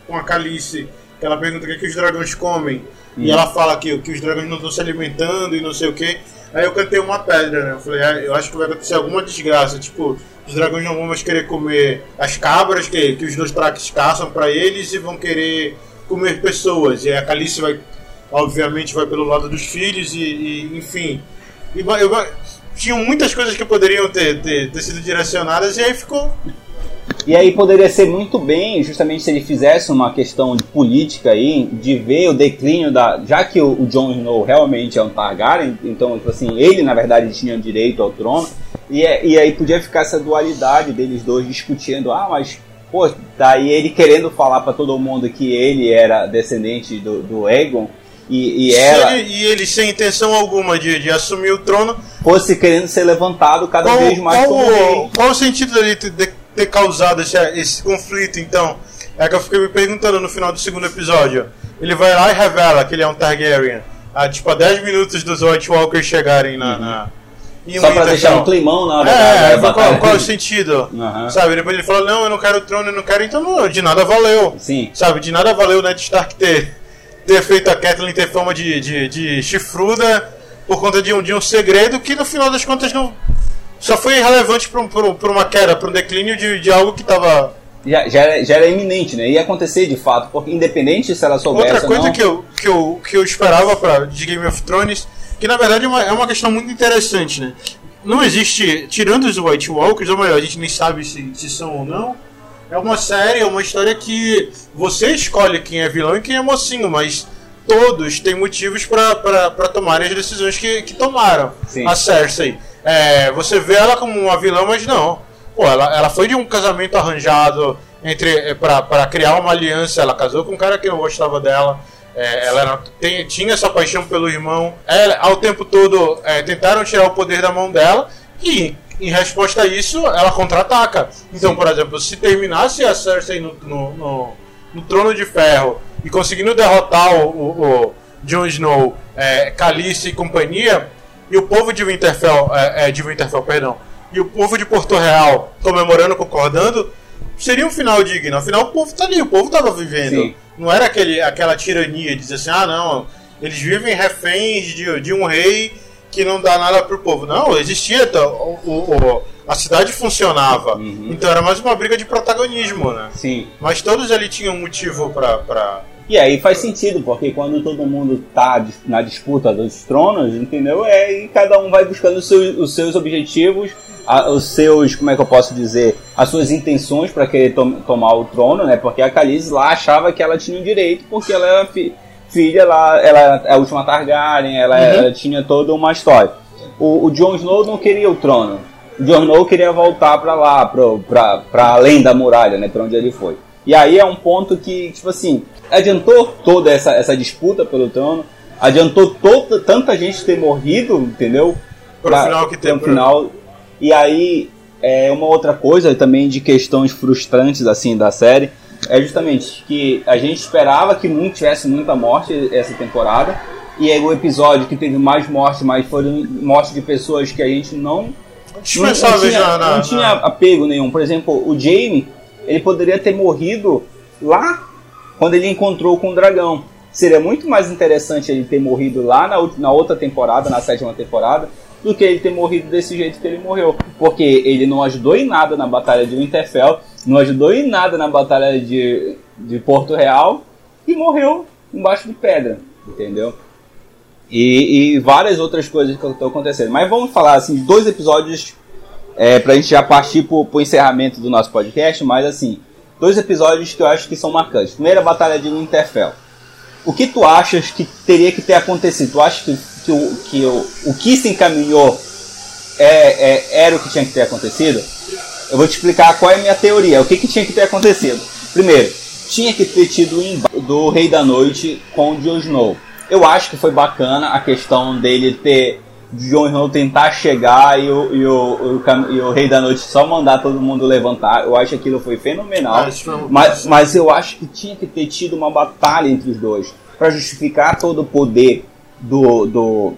com a Calice, que ela pergunta o que, é que os dragões comem. E ela fala que, que os dragões não estão se alimentando e não sei o que. Aí eu cantei uma pedra, né? Eu falei, ah, eu acho que vai acontecer alguma desgraça. Tipo, os dragões não vão mais querer comer as cabras que, que os dois traques caçam pra eles e vão querer comer pessoas. E a Calice vai, obviamente, vai pelo lado dos filhos e, e, enfim. E eu tinham muitas coisas que poderiam ter, ter, ter sido direcionadas e aí ficou. E aí poderia ser muito bem, justamente se ele fizesse uma questão de política aí, de ver o declínio da. Já que o, o Jon Snow realmente é um Targaryen, então, tipo assim, ele na verdade tinha direito ao trono, e, é- e aí podia ficar essa dualidade deles dois discutindo, ah, mas. Pô, daí ele querendo falar pra todo mundo que ele era descendente do, do Aegon e, e ela ele- e ele sem intenção alguma de, de assumir o trono. fosse querendo ser levantado cada Qual, vez mais qual, como qual o sentido dele ter, ter causado esse, esse conflito, então? É que eu fiquei me perguntando no final do segundo episódio. Ele vai lá e revela que ele é um Targaryen. A, tipo, a 10 minutos dos White Walkers chegarem na. na em Só pra deixar um climão na hora É, da- da qual, qual é o sentido? Aham. Sabe, depois ele falou, não, eu não quero o trono, eu não quero, então não, de nada valeu. Sim. Sabe, de nada valeu Ned Stark ter, ter feito a Catelyn ter fama de, de, de chifruda por conta de um, de um segredo que no final das contas não. Só foi relevante pra, um- um- uma queda, pra um declínio de, de algo que tava. já, já, era, já era iminente, né? Ia acontecer de fato, porque independente se ela soubesse Outra ou coisa não, que eu, que, eu, que eu esperava pra, de Game of Thrones, que na verdade é uma, é uma questão muito interessante, né? Não existe, tirando os White Walkers, ou melhor, a gente nem sabe se, se são ou não. É uma série, é uma história que você escolhe quem é vilão e quem é mocinho, mas todos têm motivos pra tomarem as decisões que, que tomaram. Sim. A Cersei. É, você vê ela como uma vilã, mas não. Pô, ela, ela foi de um casamento arranjado entre pra criar uma aliança. Ela casou com um cara que não gostava dela. É, ela era- tem- tinha essa paixão pelo irmão. Ela, ao tempo todo é, tentaram tirar o poder da mão dela e em resposta a isso ela contra-ataca. Então, por exemplo, se terminasse a Cersei no, no, no- no trono de ferro e conseguindo derrotar o, o, o Jon Snow, é, Calice e companhia, e o povo de Winterfell, é, é, de Winterfell, perdão, e o povo de Porto Real comemorando, concordando, seria um final digno. Afinal, o povo tá ali, o povo tava vivendo. Sim. Não era aquele, aquela tirania de dizer assim, ah não, eles vivem reféns de, de um rei que não dá nada pro povo. Não, existia, tá, o, o- a cidade funcionava. Uhum. Então era mais uma briga de protagonismo, né? sim. Mas todos ali tinham motivo pra. pra... E aí faz sentido, porque quando todo mundo tá na disputa dos tronos, entendeu? É, e cada um vai buscando os seus, os seus objetivos, a- os seus, como é que eu posso dizer, as suas intenções para querer tom- tomar o trono, né? Porque a Khaleesi lá achava que ela tinha o direito, porque ela era fi- filha lá, ela é a última Targaryen, ela, Uhum. ela tinha toda uma história. O, o Jon Snow não queria o trono. O Jon Snow queria voltar para lá, pra pra além da muralha, né? Pra onde ele foi. E aí é um ponto que, tipo assim, adiantou toda essa, essa disputa pelo trono, adiantou toda, tanta gente ter morrido, entendeu? Pro final que tem, pro- final. E aí, é uma outra coisa também de questões frustrantes, assim, da série, é justamente que a gente esperava que não tivesse muita morte essa temporada, e aí o episódio que teve mais morte, mas foram mortes de pessoas que a gente não não, não tinha, na- não tinha apego nenhum. Por exemplo, o Jamie, ele poderia ter morrido lá quando ele encontrou com o dragão. Seria muito mais interessante ele ter morrido lá na, na outra temporada, na sétima temporada, do que ele ter morrido desse jeito que ele morreu. Porque ele não ajudou em nada na batalha de Winterfell, não ajudou em nada na batalha de, de Porto Real e morreu embaixo de pedra, entendeu? E, e várias outras coisas que estão acontecendo. Mas vamos falar assim, de dois episódios é, pra gente já partir pro, pro encerramento do nosso podcast, mas assim, dois episódios que eu acho que são marcantes. Primeira batalha de Winterfell. O que tu achas que teria que ter acontecido? Tu acha que, que, o, que o, o que se encaminhou é, é- era o que tinha que ter acontecido? Eu vou te explicar qual é a minha teoria. O que, que tinha que ter acontecido? Primeiro, tinha que ter tido o embate do Rei da Noite com o Jon Snow. Eu acho que foi bacana a questão dele ter Jon Snow tentar chegar e o, e, o, o e o Rei da Noite só mandar todo mundo levantar. Eu acho que aquilo foi fenomenal. Ah, Mas, mas eu acho que tinha que ter tido uma batalha entre os dois para justificar todo o poder do, do,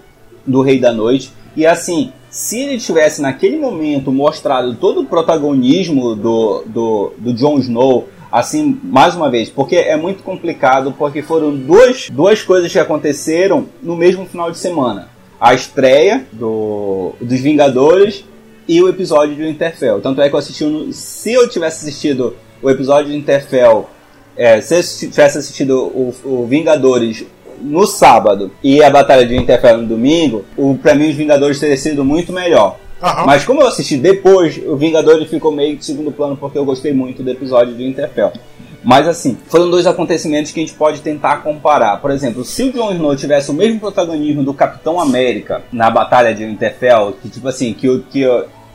do Rei da Noite. E assim, se ele tivesse naquele momento mostrado todo o protagonismo do, do, do Jon Snow, assim, mais uma vez, porque é muito complicado, porque foram duas, duas coisas que aconteceram no mesmo final de semana. A estreia do, dos Vingadores e o episódio de Winterfell. Tanto é que eu assisti, no, se eu tivesse assistido o episódio de Winterfell é, se eu tivesse assistido o, o Vingadores no sábado e a Batalha de Winterfell no domingo, o, pra mim os Vingadores teria sido muito melhor. Aham. Mas como eu assisti depois, o Vingadores ficou meio de segundo plano porque eu gostei muito do episódio de Winterfell. Mas assim, foram dois acontecimentos que a gente pode tentar comparar. Por exemplo, se o Jon Snow tivesse o mesmo protagonismo do Capitão América na Batalha de Winterfell, que tipo assim, que, que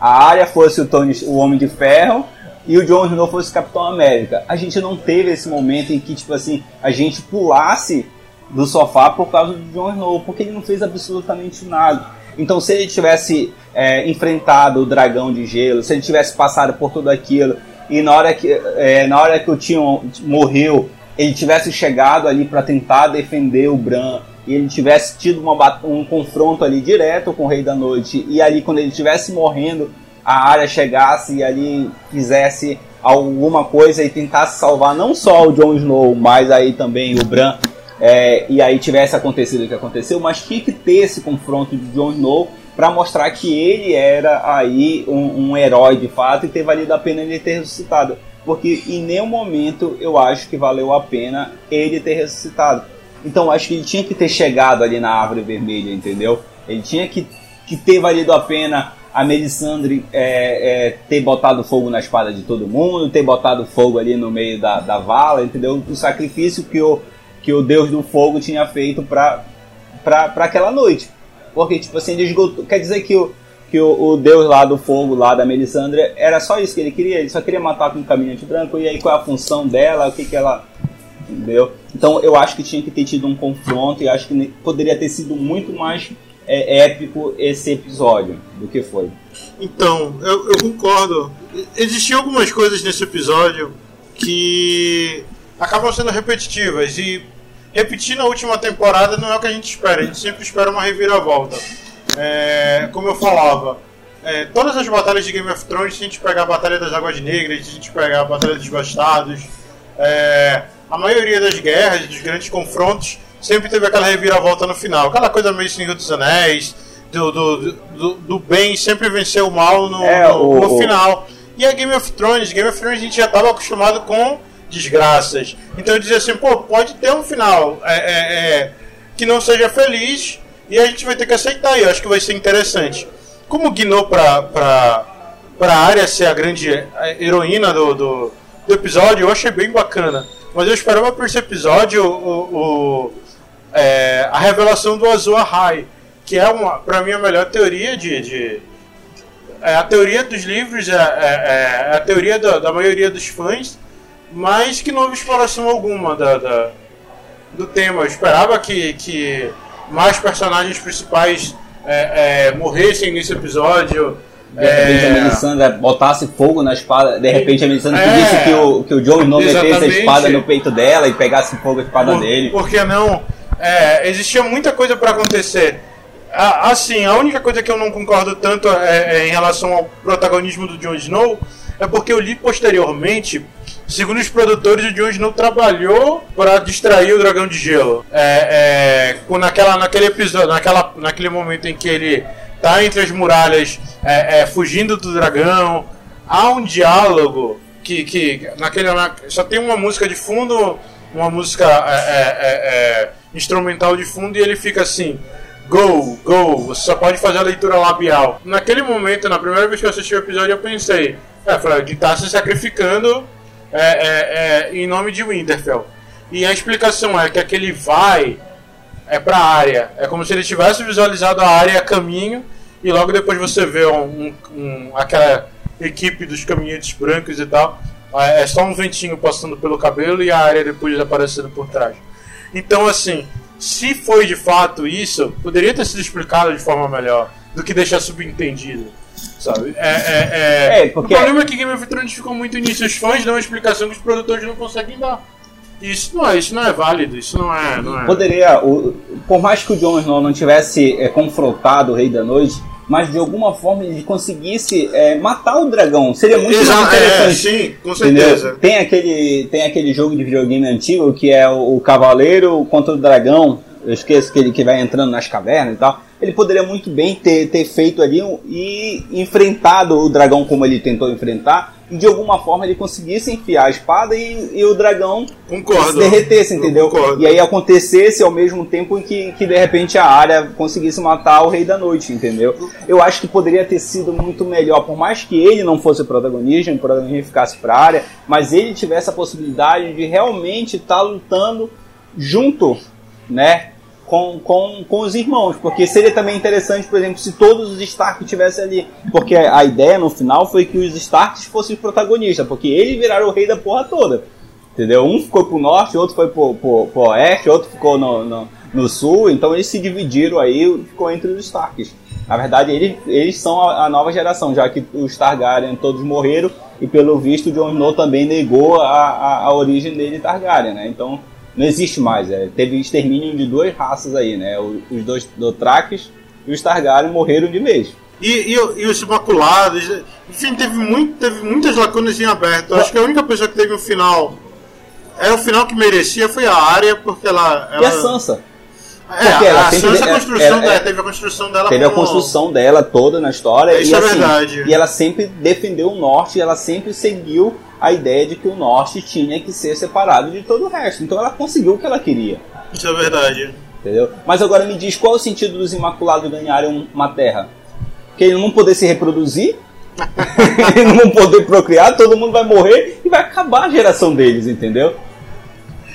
a área fosse o, Tony, o Homem de Ferro e o Jon Snow fosse o Capitão América. A gente não teve esse momento em que, tipo assim, a gente pulasse do sofá por causa do Jon Snow, porque ele não fez absolutamente nada. Então, se ele tivesse é, enfrentado o dragão de gelo, se ele tivesse passado por tudo aquilo, e na hora que, é, na hora que o Tion morreu, ele tivesse chegado ali para tentar defender o Bran, e ele tivesse tido uma, um confronto ali direto com o Rei da Noite, e ali quando ele estivesse morrendo, a área chegasse e ali fizesse alguma coisa e tentasse salvar não só o Jon Snow, mas aí também o Bran, é, e aí tivesse acontecido o que aconteceu, mas tinha que ter esse confronto de Jon Snow para mostrar que ele era aí um, um herói de fato e ter valido a pena ele ter ressuscitado. Porque em nenhum momento eu acho que valeu a pena ele ter ressuscitado. Então acho que ele tinha que ter chegado ali na árvore vermelha, entendeu? Ele tinha que, que ter valido a pena a Melisandre é, é, ter botado fogo na espada de todo mundo, ter botado fogo ali no meio da, da vala, entendeu? O sacrifício que o, que o Deus do Fogo tinha feito pra, pra, aquela noite. Porque, tipo assim, ele esgotou. Quer dizer que o, que o, o Deus lá do fogo, lá da Melisandre, era só isso que ele queria? Ele só queria matar com um caminhante branco, e aí qual é a função dela, o que que ela. Entendeu? Então eu acho que tinha que ter tido um confronto e acho que poderia ter sido muito mais é, épico esse episódio do que foi. Então, eu, eu concordo. Existiam algumas coisas nesse episódio que acabam sendo repetitivas e repetir na última temporada não é o que a gente espera. A gente sempre espera uma reviravolta. É, como eu falava, é, todas as batalhas de Game of Thrones, se a gente pegar a Batalha das Águas Negras, se a gente pegar a Batalha dos Bastardos, é, a maioria das guerras, dos grandes confrontos, sempre teve aquela reviravolta no final. Aquela coisa meio Senhor dos Anéis, do, do, do, do bem sempre vencer o mal no, É, no, no final. E a Game of Thrones, Game of Thrones a gente já estava acostumado com desgraças. Então eu dizia assim, pô, pode ter um final é, é, é, que não seja feliz e a gente vai ter que aceitar. E eu acho que vai ser interessante. Como guinou pra, pra, pra área ser a grande é, heroína do, do, do episódio, eu achei bem bacana. Mas eu esperava por esse episódio o, o- é, a revelação do Azul Ahai, que é, uma, pra mim, a melhor teoria de- de, é, a teoria dos livros, é, é- é a teoria da, da maioria dos fãs, mas que não houve exploração alguma da, da- do tema. Eu esperava que, que mais personagens principais é, é, morressem nesse episódio. De repente a É, Melisandre botasse fogo na espada, de repente a Melisandre É. pedisse que o, que o Jon Snow metesse a Exatamente. espada no peito dela e pegasse fogo a espada Por, dele. por que não? É, existia muita coisa para acontecer. A- Assim, a única coisa que eu não concordo tanto é, é em relação ao protagonismo do Jon Snow é porque eu li posteriormente, segundo os produtores, o Jon Snow trabalhou para distrair o Dragão de Gelo. É, é, naquela, naquele episódio, naquela, naquele momento em que ele tá entre as muralhas, é, é, fugindo do dragão, há um diálogo que, que naquele, na- só tem uma música de fundo, uma música é, é, é, é, instrumental de fundo e ele fica assim. Go, go, você só pode fazer a leitura labial. Naquele momento, na primeira vez que eu assisti o episódio, eu pensei, é, ele tá se sacrificando é, é, é, em nome de Winterfell. E a explicação é que aquele vai é pra área. É como se ele tivesse visualizado a área a caminho e logo depois você vê um, um- um- aquela equipe dos caminhantes brancos e tal. É só um ventinho passando pelo cabelo e a área depois aparecendo por trás. Então, assim, se foi de fato isso, poderia ter sido explicado de forma melhor do que deixar subentendido. Sabe? É, é, é... É, porque- O problema é que Game of Thrones ficou muito nisso. Os fãs dão uma explicação que os produtores não conseguem dar. Isso não é, isso não é válido, isso não é. Não é... Poderia, o- por mais que o Jon Snow não tivesse é, confrontado o Rei da Noite, mas de alguma forma ele conseguisse é, matar o dragão, seria muito mais é, interessante. sim, com Entendeu? certeza. Tem aquele, tem aquele jogo de videogame antigo que é o, o Cavaleiro contra o Dragão. Eu esqueço que ele que vai entrando nas cavernas e tal. Ele poderia muito bem ter, ter feito ali um, e enfrentado o dragão como ele tentou enfrentar. E de alguma forma ele conseguisse enfiar a espada e, e o dragão Concordo. se derretesse, Eu entendeu? E aí acontecesse ao mesmo tempo em que, que de repente a área conseguisse matar o Rei da Noite, entendeu? Eu acho que poderia ter sido muito melhor, por mais que ele não fosse o protagonista, o protagonista ficasse pra área, mas ele tivesse a possibilidade de realmente estar lutando junto, né? Com, com, com os irmãos, porque seria também interessante, por exemplo, se todos os Stark estivessem ali. Porque a ideia no final foi que os Starks fossem os protagonistas, porque eles viraram o rei da porra toda. Entendeu? Um ficou pro norte, outro foi pro, pro, pro oeste, outro ficou no, no, no sul, então eles se dividiram aí, ficou entre os Starks. Na verdade, eles, eles são a, a nova geração, já que os Targaryen todos morreram e pelo visto Jon Snow também negou a, a, a origem dele Targaryen, né? Então não existe mais. É. Teve extermínio de duas raças aí, né? Os dois Dothrakis e os Targaryen morreram de vez. E, e, e os Imaculados, enfim, teve, muito, teve muitas lacunas em aberto. Eu Acho que a única pessoa que teve um final. Era o final que merecia foi a área, porque ela. ela E a Sansa? É, porque ela a sempre- Sansa, a é- construção é- dela, é- teve a construção dela Teve a como- construção dela toda na história. Isso e, é assim, verdade. E ela sempre defendeu o norte, e ela sempre seguiu a ideia de que o norte tinha que ser separado de todo o resto. Então ela conseguiu o que ela queria. Isso é verdade. Entendeu? Mas agora me diz qual é o sentido dos Imaculados ganharem uma terra? Que eles não poder se reproduzir, eles não poder procriar, todo mundo vai morrer e vai acabar a geração deles, entendeu?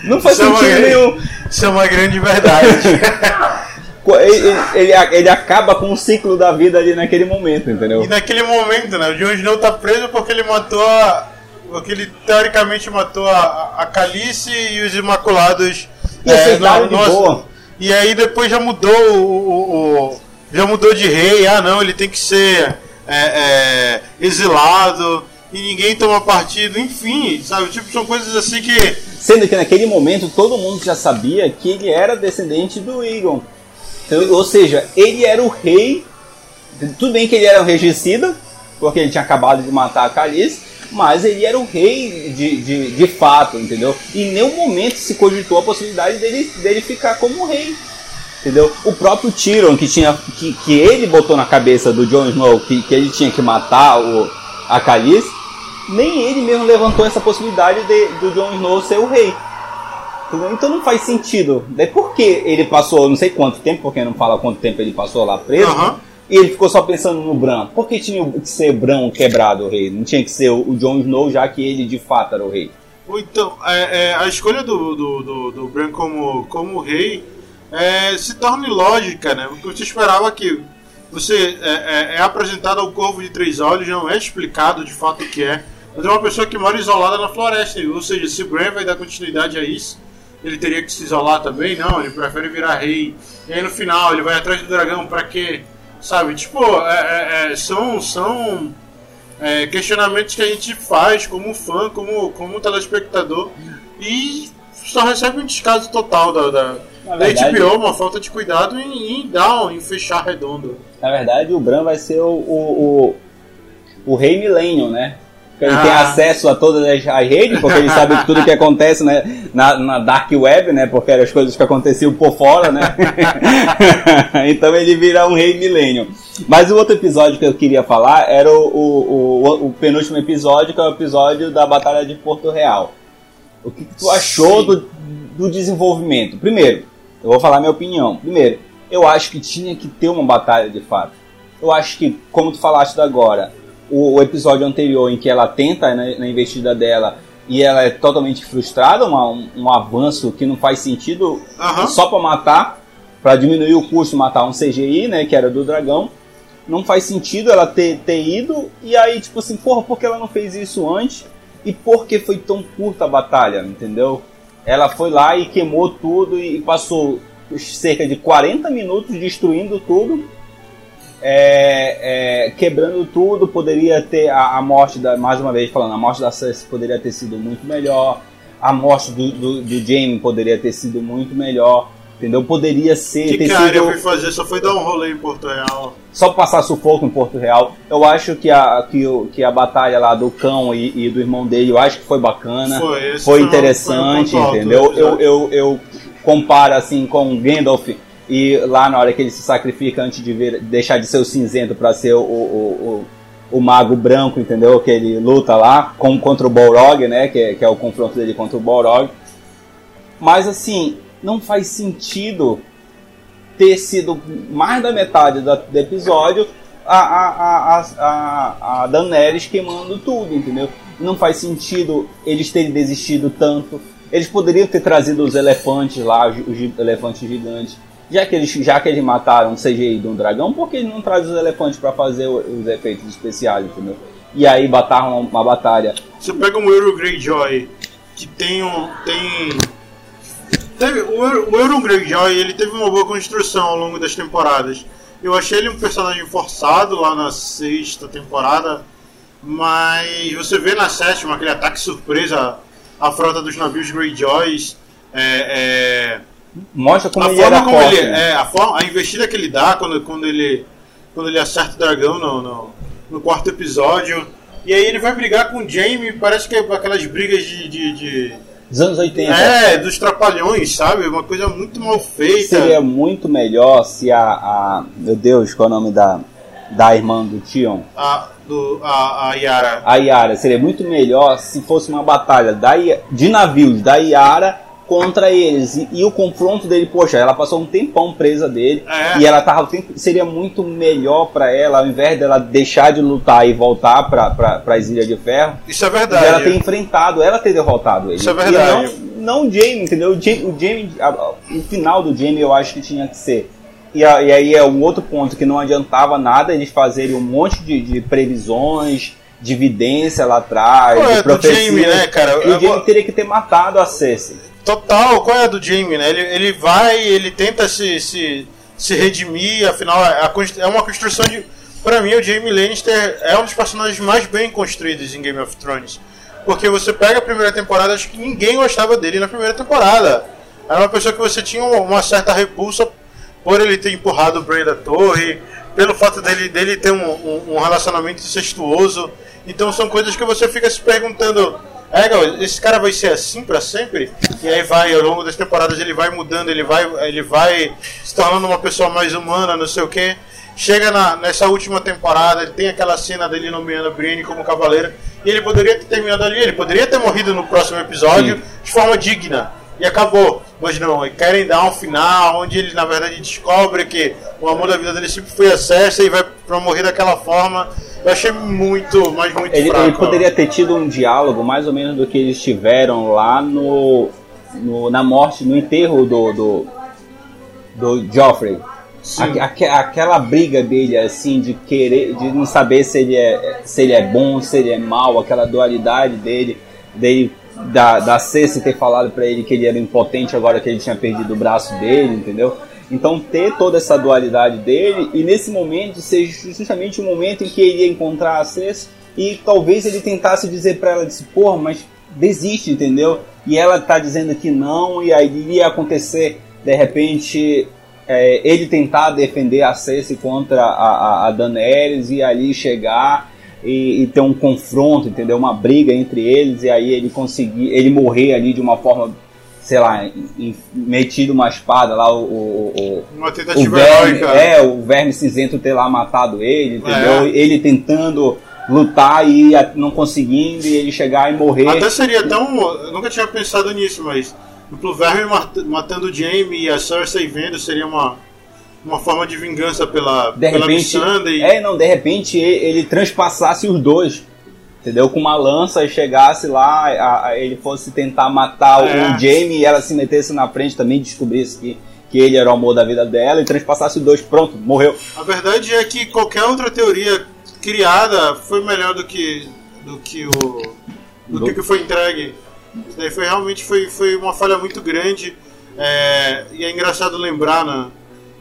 Não faz Isso é uma sentido grande- nenhum. Isso é uma grande verdade. Ele, ele, ele acaba com o ciclo da vida ali naquele momento, entendeu? e naquele momento, né? O Jon Snow tá preso porque ele matou a. Porque ele teoricamente matou a, a Calice e os Imaculados. E de no- no- boa. E aí depois já mudou o, o- o- já mudou de rei, ah não, ele tem que ser é, é, exilado e ninguém toma partido, enfim, sabe? Tipo, são coisas assim que. Sendo que naquele momento todo mundo já sabia que ele era descendente do Egon. Então, ou seja, ele era o rei. Tudo bem que ele era um regicida, porque ele tinha acabado de matar a Calice, mas ele era o rei de, de, de fato, entendeu? E em nenhum momento se cogitou a possibilidade dele, dele ficar como rei. Entendeu? O próprio Tyrion, que, tinha, que, que ele botou na cabeça do Jon Snow que, que ele tinha que matar o, a Calice, nem ele mesmo levantou essa possibilidade de, do Jon Snow ser o rei. Entendeu? Então não faz sentido. Daí por que ele passou não sei quanto tempo, porque não fala quanto tempo ele passou lá preso. E ele ficou só pensando no Bran? Por que tinha que ser Bran quebrado o rei? Não tinha que ser o Jon Snow, já que ele de fato era o rei. Então, é, é, a escolha do, do, do, do Bran como, como rei é, se torna ilógica, né? Porque você esperava que você é, é, é apresentado ao Corvo de Três Olhos, não é explicado de fato o que é. mas é uma pessoa que mora isolada na floresta. Ou seja, se o Bran vai dar continuidade a isso, ele teria que se isolar também? Não, ele prefere virar rei. E aí no final ele vai atrás do dragão pra quê? Sabe? Tipo, é, é, é, são, são é, questionamentos que a gente faz como fã, como, como telespectador. E só recebe um descaso total da, da, Na da verdade- HBO, uma falta de cuidado em, em dar, em fechar redondo. Na verdade, o Bran vai ser o, o, o, o rei Millennium, né? Ele Ah. tem acesso a todas as, redes, porque ele sabe tudo que acontece né, na, na Dark Web, né? Porque eram as coisas que aconteciam por fora, né? então ele vira um rei Millennium. Mas o outro episódio que eu queria falar era o, o, o, o penúltimo episódio, que é o episódio da Batalha de Porto Real. O que, que tu achou Sim. do, do desenvolvimento? Primeiro, eu vou falar minha opinião. Primeiro, eu acho que tinha que ter uma batalha de fato. Eu acho que, como tu falaste agora, o, o episódio anterior em que ela tenta na, na investida dela e ela é totalmente frustrada, uma- um, um avanço que não faz sentido Aham. só pra matar, pra diminuir o custo, matar um CGI, né, que era do dragão. Não faz sentido ela ter, ter ido e aí, tipo assim, porra, por que ela não fez isso antes? E por que foi tão curta a batalha, entendeu? Ela foi lá e queimou tudo e passou cerca de 40 minutos destruindo tudo, é, é, quebrando tudo. Poderia ter a, a morte da, mais uma vez falando, a morte da Cersei poderia ter sido muito melhor. A morte do, do, do Jaime poderia ter sido muito melhor. Entendeu? Poderia ser que, a área sido foi fazer? Só foi dar um rolê em Porto Real. só passar sufoco em Porto Real. Eu acho que a, que, o- que a batalha lá do cão e, e do irmão dele, eu acho que foi bacana. Foi, foi foi um- interessante, foi um alto entendeu? do Eu, eu, eu comparo assim com Gandalf e lá na hora que ele se sacrifica antes de deixar de ser o cinzento para ser o, o, o, o mago branco, entendeu? Que ele luta lá com, contra o Balrog, né? Que é, que é o confronto dele contra o Balrog. Mas assim, não faz sentido ter sido mais da metade do episódio a, a, a, a, Daenerys queimando tudo, entendeu? Não faz sentido eles terem desistido tanto. Eles poderiam ter trazido os elefantes lá, os, elefantes gigantes. Já que, eles, já que eles mataram o CGI de um dragão, por que eles não trazem os elefantes para fazer os efeitos especiais, entendeu? E aí bataram uma, uma batalha. Você pega um Euro Greyjoy que tem um. tem. Teve, o, Euro- o Euron Greyjoy ele teve uma boa construção ao longo das temporadas. Eu achei ele um personagem forçado lá na sexta temporada, mas você vê na sétima aquele ataque surpresa à frota dos navios Greyjoys. É, é, Mostra como a ele forma era como forte. ele né? é a, forma, a investida que ele dá quando, quando ele quando ele acerta o dragão no, no, no quarto episódio e aí ele vai brigar com o Jaime parece que é aquelas brigas de, de, de- Dos anos 80. é dos trapalhões sabe uma coisa muito mal feita Seria muito melhor se a, a- Meu Deus, qual é o nome da, da irmã do Tion? a, do, a, a Yara A Yara. Seria muito melhor se fosse uma batalha da, de navios da Yara contra eles. E, e o confronto dele, poxa, ela passou um tempão presa dele. É. E ela tava. Seria muito melhor pra ela, ao invés dela deixar de lutar e voltar pra, pra, pras Ilhas de Ferro. isso é de verdade ela ter enfrentado, ela ter derrotado ele. Isso é verdade. E não, não o Jamie, entendeu? O Jamie, o, Jamie, o final do Jamie eu acho que tinha que ser. E, a- e aí é um outro ponto que não adiantava nada eles fazerem um monte de, de previsões, de evidência lá atrás, é de do profecia. Jamie, né, cara? E o Jamie teria que ter matado a Cersei. Total, qual é a do Jamie, né? Ele, ele vai, ele tenta se, se, se redimir, afinal é uma construção de. Pra mim, o Jamie Lannister é um dos personagens mais bem construídos em Game of Thrones. Porque você pega a primeira temporada, acho que ninguém gostava dele na primeira temporada. Era uma pessoa que você tinha uma, uma certa repulsa por ele ter empurrado o Bran da torre, pelo fato dele, dele ter um, um, um relacionamento incestuoso. Então são coisas que você fica se perguntando. É, Gal, esse cara vai ser assim pra sempre? E aí vai, ao longo das temporadas, ele vai mudando, ele vai, ele vai se tornando uma pessoa mais humana, não sei o que. Chega na, nessa última temporada, ele tem aquela cena dele nomeando a Brienne como cavaleiro, e ele poderia ter terminado ali, ele poderia ter morrido no próximo episódio Sim. de forma digna. E acabou. Mas não, eles querem dar um final onde ele na verdade descobre que o amor da vida dele sempre foi a Cersei e vai pra morrer daquela forma. Eu achei muito, mas muito Ele, fraco. ele poderia ter tido um diálogo mais ou menos do que eles tiveram lá no, no- na morte, no enterro do, do, do Joffrey. Aque- aque- aquela briga dele, assim, de querer, de não saber se ele é, se ele é bom, se ele é mal, aquela dualidade dele, dele da, da ter falado pra ele que ele era impotente agora que ele tinha perdido o braço dele, entendeu? Então ter toda essa dualidade dele e nesse momento ser justamente o momento em que ele ia encontrar a Cersei e talvez ele tentasse dizer pra ela, disse, porra, mas desiste, entendeu? E ela tá dizendo que não, e aí ia acontecer, de repente, é, ele tentar defender a Cersei contra a, a, a Daenerys e ali chegar e, e ter um confronto, entendeu? Uma briga entre eles e aí ele conseguir, ele morrer ali de uma forma, sei lá, em- metido uma espada lá, o, o, o, Uma o tentativa verme, heróica. é, o verme cinzento ter lá matado ele, entendeu? É. Ele tentando lutar e não conseguindo e ele chegar e morrer. Até seria tão. Eu nunca tinha pensado nisso, mas o Verme mat- matando o Jaime e a Cersei vendo seria uma, uma forma de vingança pela, de pela repente, Missandei. é, não, de repente ele, transpassasse os dois, entendeu? Com uma lança e chegasse lá, a- a- ele fosse tentar matar É. o Jaime e ela se metesse na frente também, descobrisse que, que ele era o amor da vida dela e transpassasse os dois, pronto, morreu. A verdade é que qualquer outra teoria criada foi melhor do que do que o do, Do- que foi entregue. Isso daí foi realmente foi, foi uma falha muito grande. É, e é engraçado lembrar na,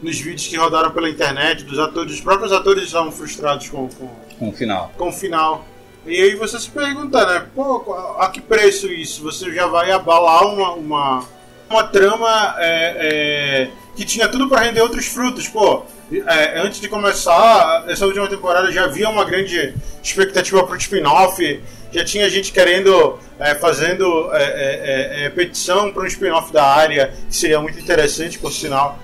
nos vídeos que rodaram pela internet dos atores, os próprios atores estavam frustrados com, com, Com o final. com o final. E aí você se pergunta, né? Pô, a que preço isso? Você já vai abalar uma, uma, uma trama é, é, que tinha tudo para render outros frutos. Pô, é, antes de começar essa última temporada já havia uma grande expectativa para o spin-off. Já tinha gente querendo, é, fazendo é, é, petição para um spin-off da área, que seria muito interessante, por sinal.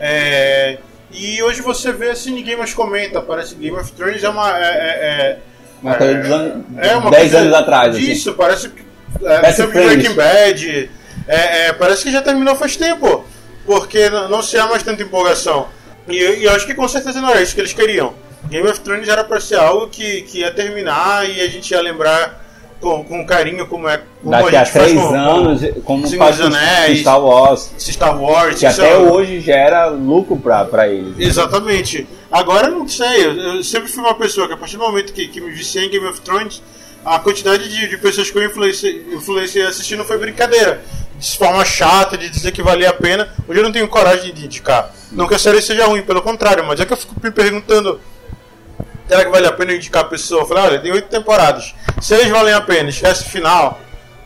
É, e hoje você vê assim, ninguém mais comenta. Parece que Game of Thrones é uma. É, é, Uma coisa dos anos, é uma 10 coisa anos atrás, assim. Disso, parece que. É, Parece. Breaking Bad. É, é, parece que já terminou faz tempo. Porque não se há mais tanta empolgação. E, e eu acho que com certeza não era isso que eles queriam. Game of Thrones era para ser algo que, que ia terminar e a gente ia lembrar com, com carinho como é. Como Daqui a faz três com- anos, como Senhor faz Anéis. Star Wars, Star Wars. que até é- hoje gera lucro pra, pra eles. Exatamente. Agora não sei, eu, eu sempre fui uma pessoa que a partir do momento que, que me viciei em Game of Thrones, a quantidade de, de pessoas que eu influenciei, influenciei assistindo foi brincadeira. De forma chata, de dizer que valia a pena. Hoje eu não tenho coragem de indicar. Não que a série seja ruim, pelo contrário, mas é que eu fico me perguntando. Será que vale a pena indicar a pessoa? Eu falei, olha, tem oito temporadas. Seis valem a pena, esquece o final.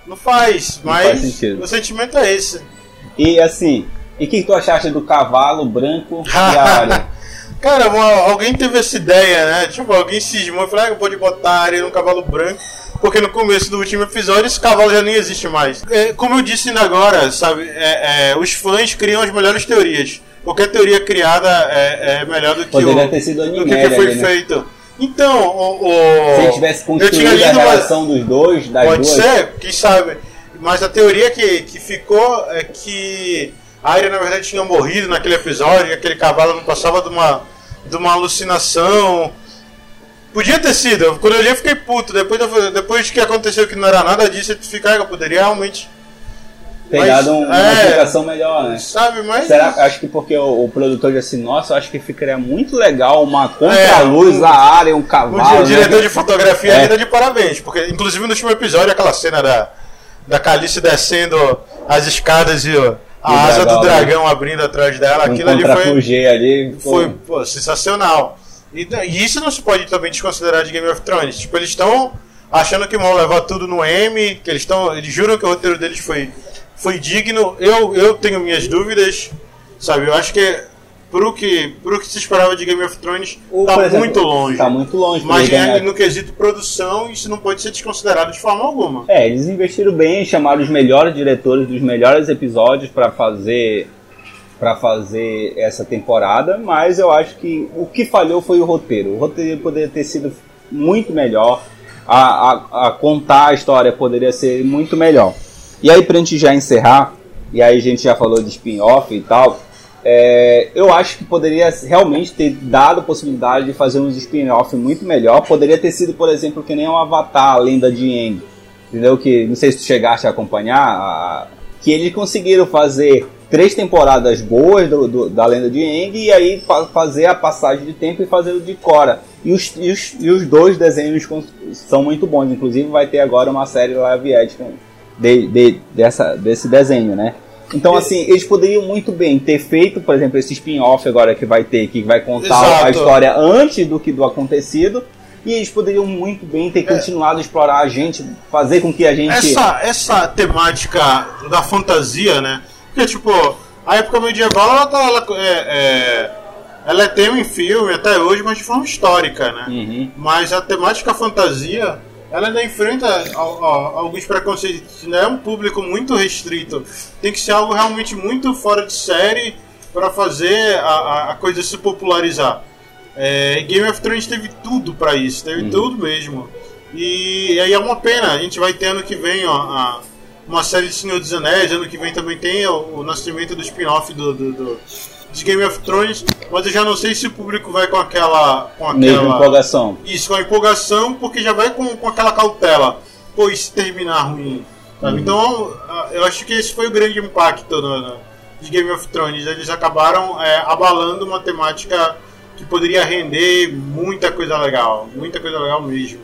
Não faz, Não mas faz o sentimento é esse. E assim, e o que, tu achaste do cavalo branco e a área? Cara, uma- alguém teve essa ideia, né? Tipo, alguém cismou e falou, ah, pode botar a areia no cavalo branco, porque no começo do último episódio esse cavalo já nem existe mais. É, como eu disse ainda agora, sabe, é, é, os fãs criam as melhores teorias. Qualquer teoria criada é, é melhor do que Poderia o, ter sido do que, que foi ali, né? feito. Então, o, o- Se tivesse eu tinha construído a lido uma- relação dos dois, das Pode duas. ser, quem sabe. Mas a teoria que, que ficou é que a Arya na verdade tinha morrido naquele episódio, e aquele cavalo não passava de uma, de uma alucinação. Podia ter sido, quando eu li eu fiquei puto. Depois, depois que aconteceu que não era nada disso, eu fiquei, cara, eu poderia realmente. Ter Mas, um- uma é. explicação melhor, né? Sabe, mas. Será, acho que porque o, o produtor disse assim, nossa, eu acho que ficaria muito legal uma É, contra-luz, um- a área, um O cavalo. di- diretor né? de fotografia É. ainda de parabéns, porque inclusive no último episódio aquela cena da, da Calice descendo as escadas e ó, a o asa dragão, do né? dragão abrindo atrás dela, um aquilo ali foi, ali. foi pô, sensacional. E, e isso não se pode também desconsiderar de Game of Thrones. Tipo, eles estão achando que vão levar tudo no M, que eles estão. Eles juram que o roteiro deles foi, foi digno. Eu, eu tenho minhas dúvidas, sabe? Eu acho que pro que, pro que se esperava de Game of Thrones, o- tá exemplo, muito longe. Tá muito longe. Mas é, no quesito produção, isso não pode ser desconsiderado de forma alguma. É, eles investiram bem, chamaram os melhores diretores dos melhores episódios pra fazer para fazer essa temporada, mas eu acho que o que falhou foi o roteiro. O roteiro poderia ter sido muito melhor, a, a, a contar a história poderia ser muito melhor. E aí pra gente já encerrar, e aí a gente já falou de spin-off e tal, é, eu acho que poderia realmente ter dado a possibilidade de fazer uns spin-off muito melhor. Poderia ter sido, por exemplo, que nem um Avatar, a lenda de Aang. Entendeu? Que não sei se tu chegaste a acompanhar, a- que eles conseguiram fazer três temporadas boas do, do, da lenda de Aang e aí fa fazer a passagem de tempo e fazer o de Korra. E os, e os, e os dois desenhos são muito bons. Inclusive vai ter agora uma série live action de, de, dessa, desse desenho, né? Então, assim, eles poderiam muito bem ter feito, por exemplo, esse spin-off agora que vai ter, que vai contar Exato. a história antes do que do acontecido. E eles poderiam muito bem ter continuado a explorar a gente, fazer com que a gente. Essa, essa temática da fantasia, né? Porque, tipo, a época medieval, ela, tá, ela, é, é, ela é tema em filme até hoje, mas de forma histórica, né? Uhum. Mas a temática fantasia, ela ainda enfrenta al- al- alguns preconceitos. Né? É um público muito restrito. Tem que ser algo realmente muito fora de série para fazer a, a- coisa se popularizar. É, Game of Thrones teve tudo para isso, teve tudo mesmo. E, aí é uma pena, a gente vai ter ano que vem ó, a- uma série de Senhor dos Anéis, ano que vem também tem o, o nascimento do spin-off do, do, do- de Game of Thrones, mas eu já não sei se o público vai com aquela. Com Mesmo aquela empolgação. isso, com a empolgação, porque já vai com, com aquela cautela. Se terminar ruim? sabe? Então, ah, eu acho que esse foi o grande impacto no- de Game of Thrones. Eles acabaram é, abalando uma temática que poderia render muita coisa legal. Muita coisa legal mesmo.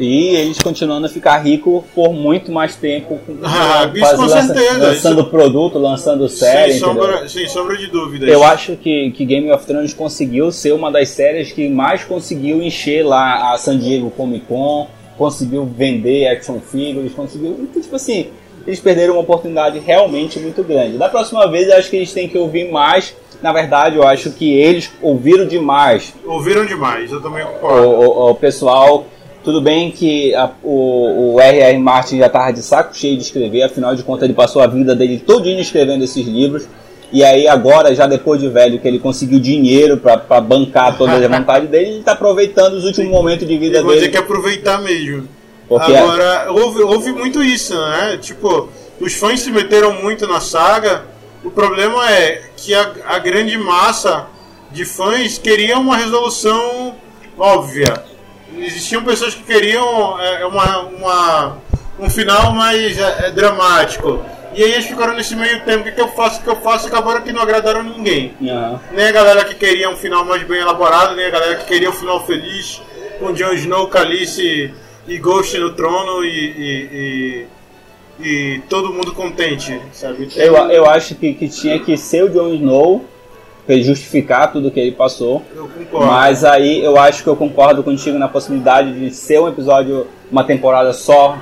E eles continuando a ficar ricos por muito mais tempo. com- Ah, isso com lança- certeza, Lançando produto, lançando série. sem, sombra, sem sombra de dúvidas. Eu acho que, que Game of Thrones conseguiu ser uma das séries que mais conseguiu encher lá a San Diego Comic Con, conseguiu vender action figures, conseguiu. Então, tipo assim, eles perderam uma oportunidade realmente muito grande. Da próxima vez, eu acho que eles têm que ouvir mais. Na verdade, eu acho que eles ouviram demais Ouviram demais, eu também o, concordo. o- o pessoal. Tudo bem que a- o, o R.R. Martin já estava de saco cheio de escrever, afinal de contas ele passou a vida dele todinho escrevendo esses livros. E aí agora, já depois de velho, que ele conseguiu dinheiro para bancar toda a vontade dele, ele está aproveitando os últimos momentos de vida Eu vou dele. que aproveitar mesmo. Porque Agora, houve, houve muito isso, né? Tipo, os fãs se meteram muito na saga. O problema é que a, a grande massa de fãs queria uma resolução óbvia. Existiam pessoas que queriam é, uma, uma, um final mais é, é, dramático. E aí eles ficaram nesse meio tempo, o que, que eu faço, o que eu faço, e acabaram que não agradaram ninguém. Aham. Nem a galera que queria um final mais bem elaborado, nem a galera que queria um final feliz, com Jon Snow, Calice e Ghost no trono e, e, e, e todo mundo contente, sabe? Eu, eu acho que, que tinha que ser o Jon Snow, justificar tudo que ele passou. eu concordo. Mas aí eu acho que eu concordo contigo na possibilidade de ser um episódio, uma temporada só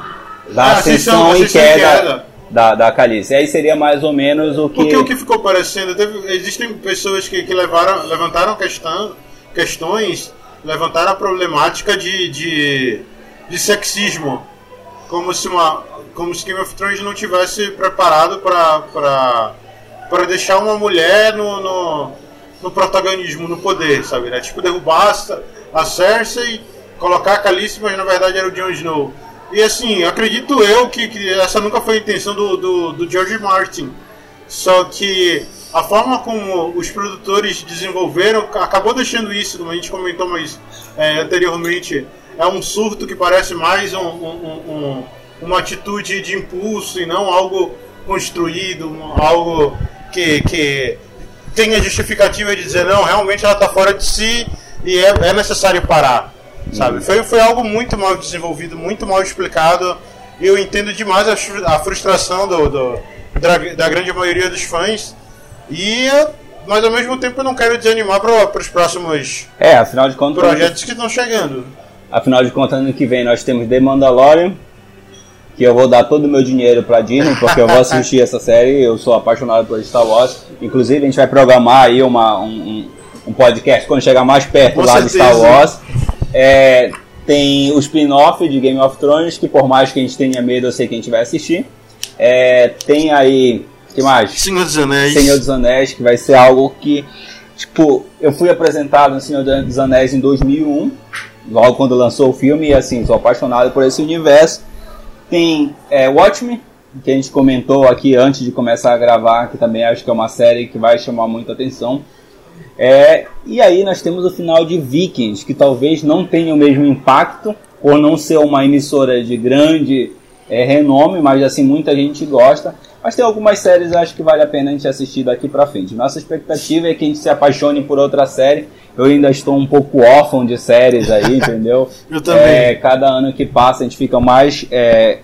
da Ah, ascensão, ascensão- e ascensão e queda, queda. Da, da Calice. Aí seria mais ou menos o que. Porque o que ficou parecendo, teve- existem pessoas que, que levaram, levantaram questão, questões, levantaram a problemática de, de, de sexismo, como se, uma, como se Game of Thrones não tivesse preparado para deixar uma mulher no, no, no protagonismo, no poder, sabe? Né? Tipo, derrubar a- Cersei, colocar a Khaleesi, mas na verdade era o Jon Snow. E assim, acredito eu que, que essa nunca foi a intenção do, do, do George Martin. Só que a forma como os produtores desenvolveram acabou deixando isso, como a gente comentou mais é, anteriormente, é um surto que parece mais um- um- um- um- uma atitude de impulso e não algo construído, algo que, que tenha justificativa de dizer não, realmente ela está fora de si e é, é necessário parar. Sabe? Foi, foi algo muito mal desenvolvido, muito mal explicado. E eu entendo demais a, a frustração do, do- da, da grande maioria dos fãs. E, mas ao mesmo tempo eu não quero desanimar para os próximos É, afinal de contas. projetos que estão chegando. Afinal de contas, ano que vem nós temos The Mandalorian. Que eu vou dar todo o meu dinheiro pra Disney, porque eu vou assistir essa série. Eu sou apaixonado por Star Wars. Inclusive, a gente vai programar aí uma, um, um- podcast quando chegar mais perto Com lá de certeza. Star Wars. É, tem o spin-off de Game of Thrones, que por mais que a gente tenha medo, eu sei que a gente vai assistir. É, tem aí. que mais? Senhor dos Anéis. Senhor dos Anéis, que vai ser algo que, tipo, eu fui apresentado no Senhor dos Anéis em 2001, logo quando lançou o filme, e assim, sou apaixonado por esse universo. Tem é, Watchmen, que a gente comentou aqui antes de começar a gravar, que também acho que é uma série que vai chamar muita atenção. É, e aí nós temos o final de Vikings, que talvez não tenha o mesmo impacto, por não ser uma emissora de grande é, renome, mas assim, muita gente gosta. Mas tem algumas séries acho que vale a pena a gente assistir daqui pra frente. Nossa expectativa é que a gente se apaixone por outra série. Eu ainda estou um pouco órfão de séries aí, entendeu? Eu também. É, cada ano que passa a gente fica mais é,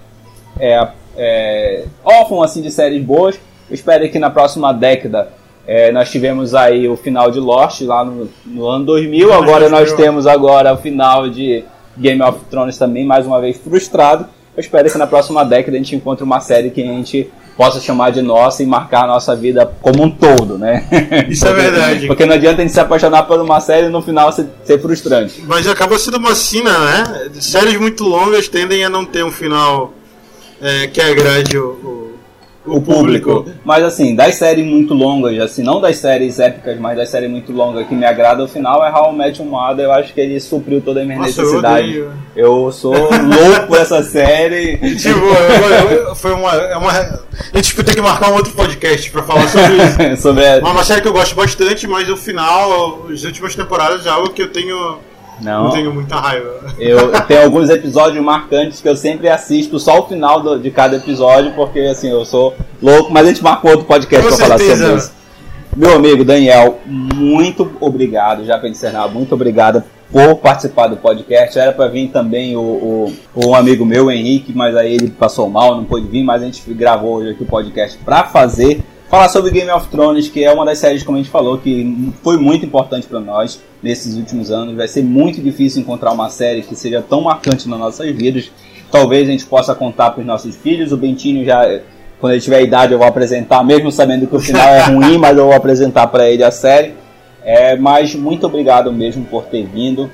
é, é, órfão assim, de séries boas. Eu espero que na próxima década é, nós tivemos aí o final de Lost lá no, no ano 2000. Agora nós temos agora o final de Game of Thrones também, mais uma vez frustrado. Eu espero que na próxima década a gente encontre uma série que a gente possa chamar de nossa e marcar a nossa vida como um todo, né? Isso é verdade. Porque não adianta a gente se apaixonar por uma série e no final ser, ser frustrante. Mas acaba sendo uma sina, né? Séries muito longas tendem a não ter um final é, que agrade o, o, o público. Mas assim, das séries muito longas, assim, não das séries épicas, mas das séries muito longas que me agrada o final é How I Met Your Mother. Eu acho que ele supriu toda a minha Nossa, eu necessidade. odeio. Eu, sou louco por essa série. Tipo, eu- eu- foi uma, é uma. A gente tem que marcar um outro podcast pra falar sobre isso. Sobre. Uma, uma série que eu gosto bastante, mas o final, as últimas temporadas é algo que eu tenho. Não. Eu tenho muita raiva. Eu tenho alguns episódios marcantes que eu sempre assisto só o final do- de cada episódio, porque assim, eu sou louco, mas a gente marcou outro podcast Com pra falar sobre isso. Meu amigo Daniel, muito obrigado, já para encerrar, muito obrigado por participar do podcast. Era para vir também o, o, um amigo meu, o Henrique, mas aí ele passou mal, não pôde vir, mas a gente gravou hoje aqui o podcast para fazer. Falar sobre Game of Thrones, que é uma das séries, como a gente falou, que foi muito importante para nós nesses últimos anos. Vai ser muito difícil encontrar uma série que seja tão marcante nas nossas vidas. Talvez a gente possa contar para os nossos filhos. O Bentinho já, quando ele tiver idade, eu vou apresentar, mesmo sabendo que o final é ruim, mas eu vou apresentar para ele a série. É, mas muito obrigado mesmo por ter vindo.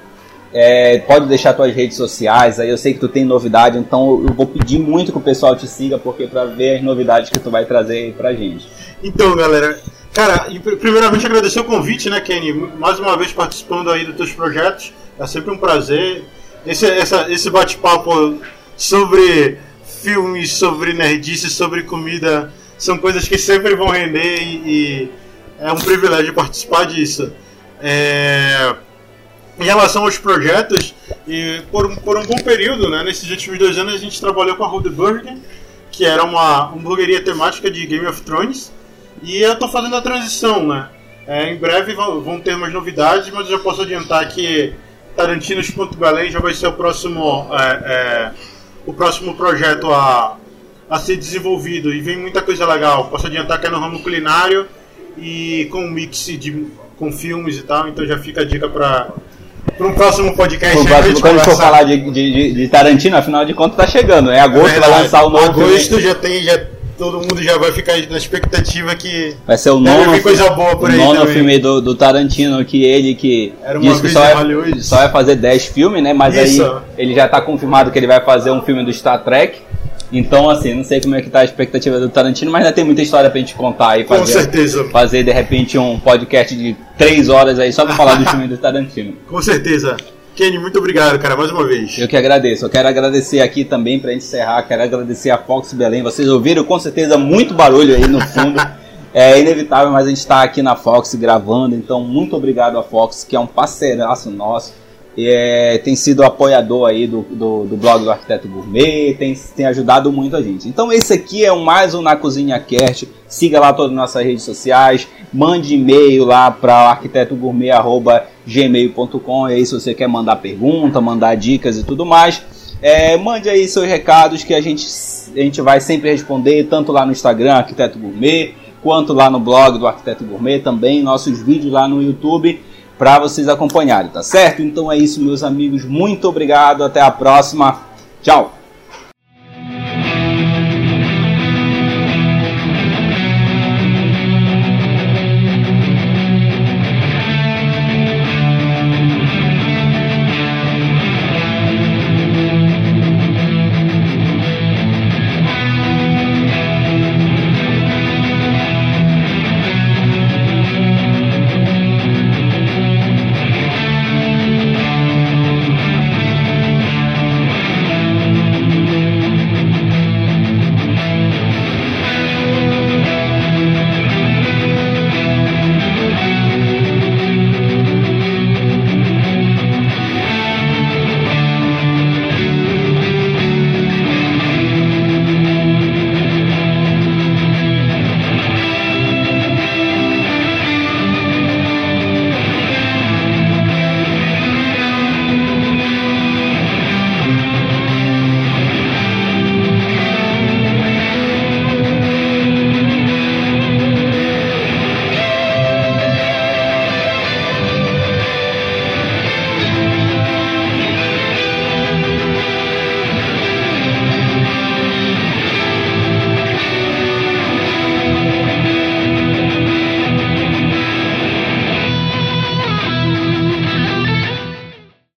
É, pode deixar tuas redes sociais, aí eu sei que tu tem novidade, então eu vou pedir muito que o pessoal te siga, porque para ver as novidades que tu vai trazer aí pra gente. Então, galera, cara, pr- primeiramente agradecer o convite, né, Kenny? Mais uma vez participando aí dos teus projetos. É sempre um prazer. Esse, essa, esse bate-papo sobre filmes, sobre nerdice, sobre comida, são coisas que sempre vão render e, e é um privilégio participar disso. É, Em relação aos projetos, e por, um- por um bom período, né, nesses últimos dois anos, a gente trabalhou com a Road Burger, que era uma hamburgueria temática de Game of Thrones. E eu tô fazendo a transição, né? É, em breve vão, vão ter mais novidades, mas eu já posso adiantar que Tarantinos Ponto Belém já vai ser o próximo, é, é, o próximo projeto a, a ser desenvolvido. E vem muita coisa legal. Posso adiantar que é no ramo culinário e com um mix de, com filmes e tal. Então já fica a dica para um próximo podcast. Pra próximo, quando a gente for falar de, de, de- Tarantino, afinal de contas tá chegando. É agosto, vai Verdade. lançar o novo Agosto filme. já tem, já, todo mundo já vai ficar na expectativa que Vai ser o nono, vir coisa boa por o aí nono também. filme do, do Tarantino, que ele que Era uma disse que vez só vai, Hollywood. só vai fazer 10 filmes, né? Mas Isso. aí ele já tá confirmado que ele vai fazer um filme do Star Trek. Então, assim, não sei como é que tá a expectativa do Tarantino, mas ainda tem muita história pra gente contar aí. com Fazer, certeza, fazer de repente um podcast de 3 horas aí só pra falar do filme do Tarantino. com certeza. Kenny, muito obrigado, cara, mais uma vez. Eu que agradeço. Eu quero agradecer aqui também pra gente encerrar. Quero agradecer a Fox Belém. Vocês ouviram com certeza muito barulho aí no fundo. É inevitável, mas a gente está aqui na Fox gravando. Então, muito obrigado a Fox, que é um parceiraço nosso. É, tem sido apoiador aí do, do, do blog do Arquiteto Gourmet, tem, tem ajudado muito a gente. Então esse aqui é mais um Na Cozinha Cast. Siga lá todas as nossas redes sociais, mande e-mail lá para arquitetogourmet.gmail.com. Aí se você quer mandar pergunta, mandar dicas e tudo mais, é, mande aí seus recados que a gente, a gente vai sempre responder, tanto lá no Instagram, Arquiteto Gourmet, quanto lá no blog do Arquiteto Gourmet, também nossos vídeos lá no YouTube para vocês acompanharem, tá certo? Então é isso, meus amigos. Muito obrigado. Até a próxima. Tchau.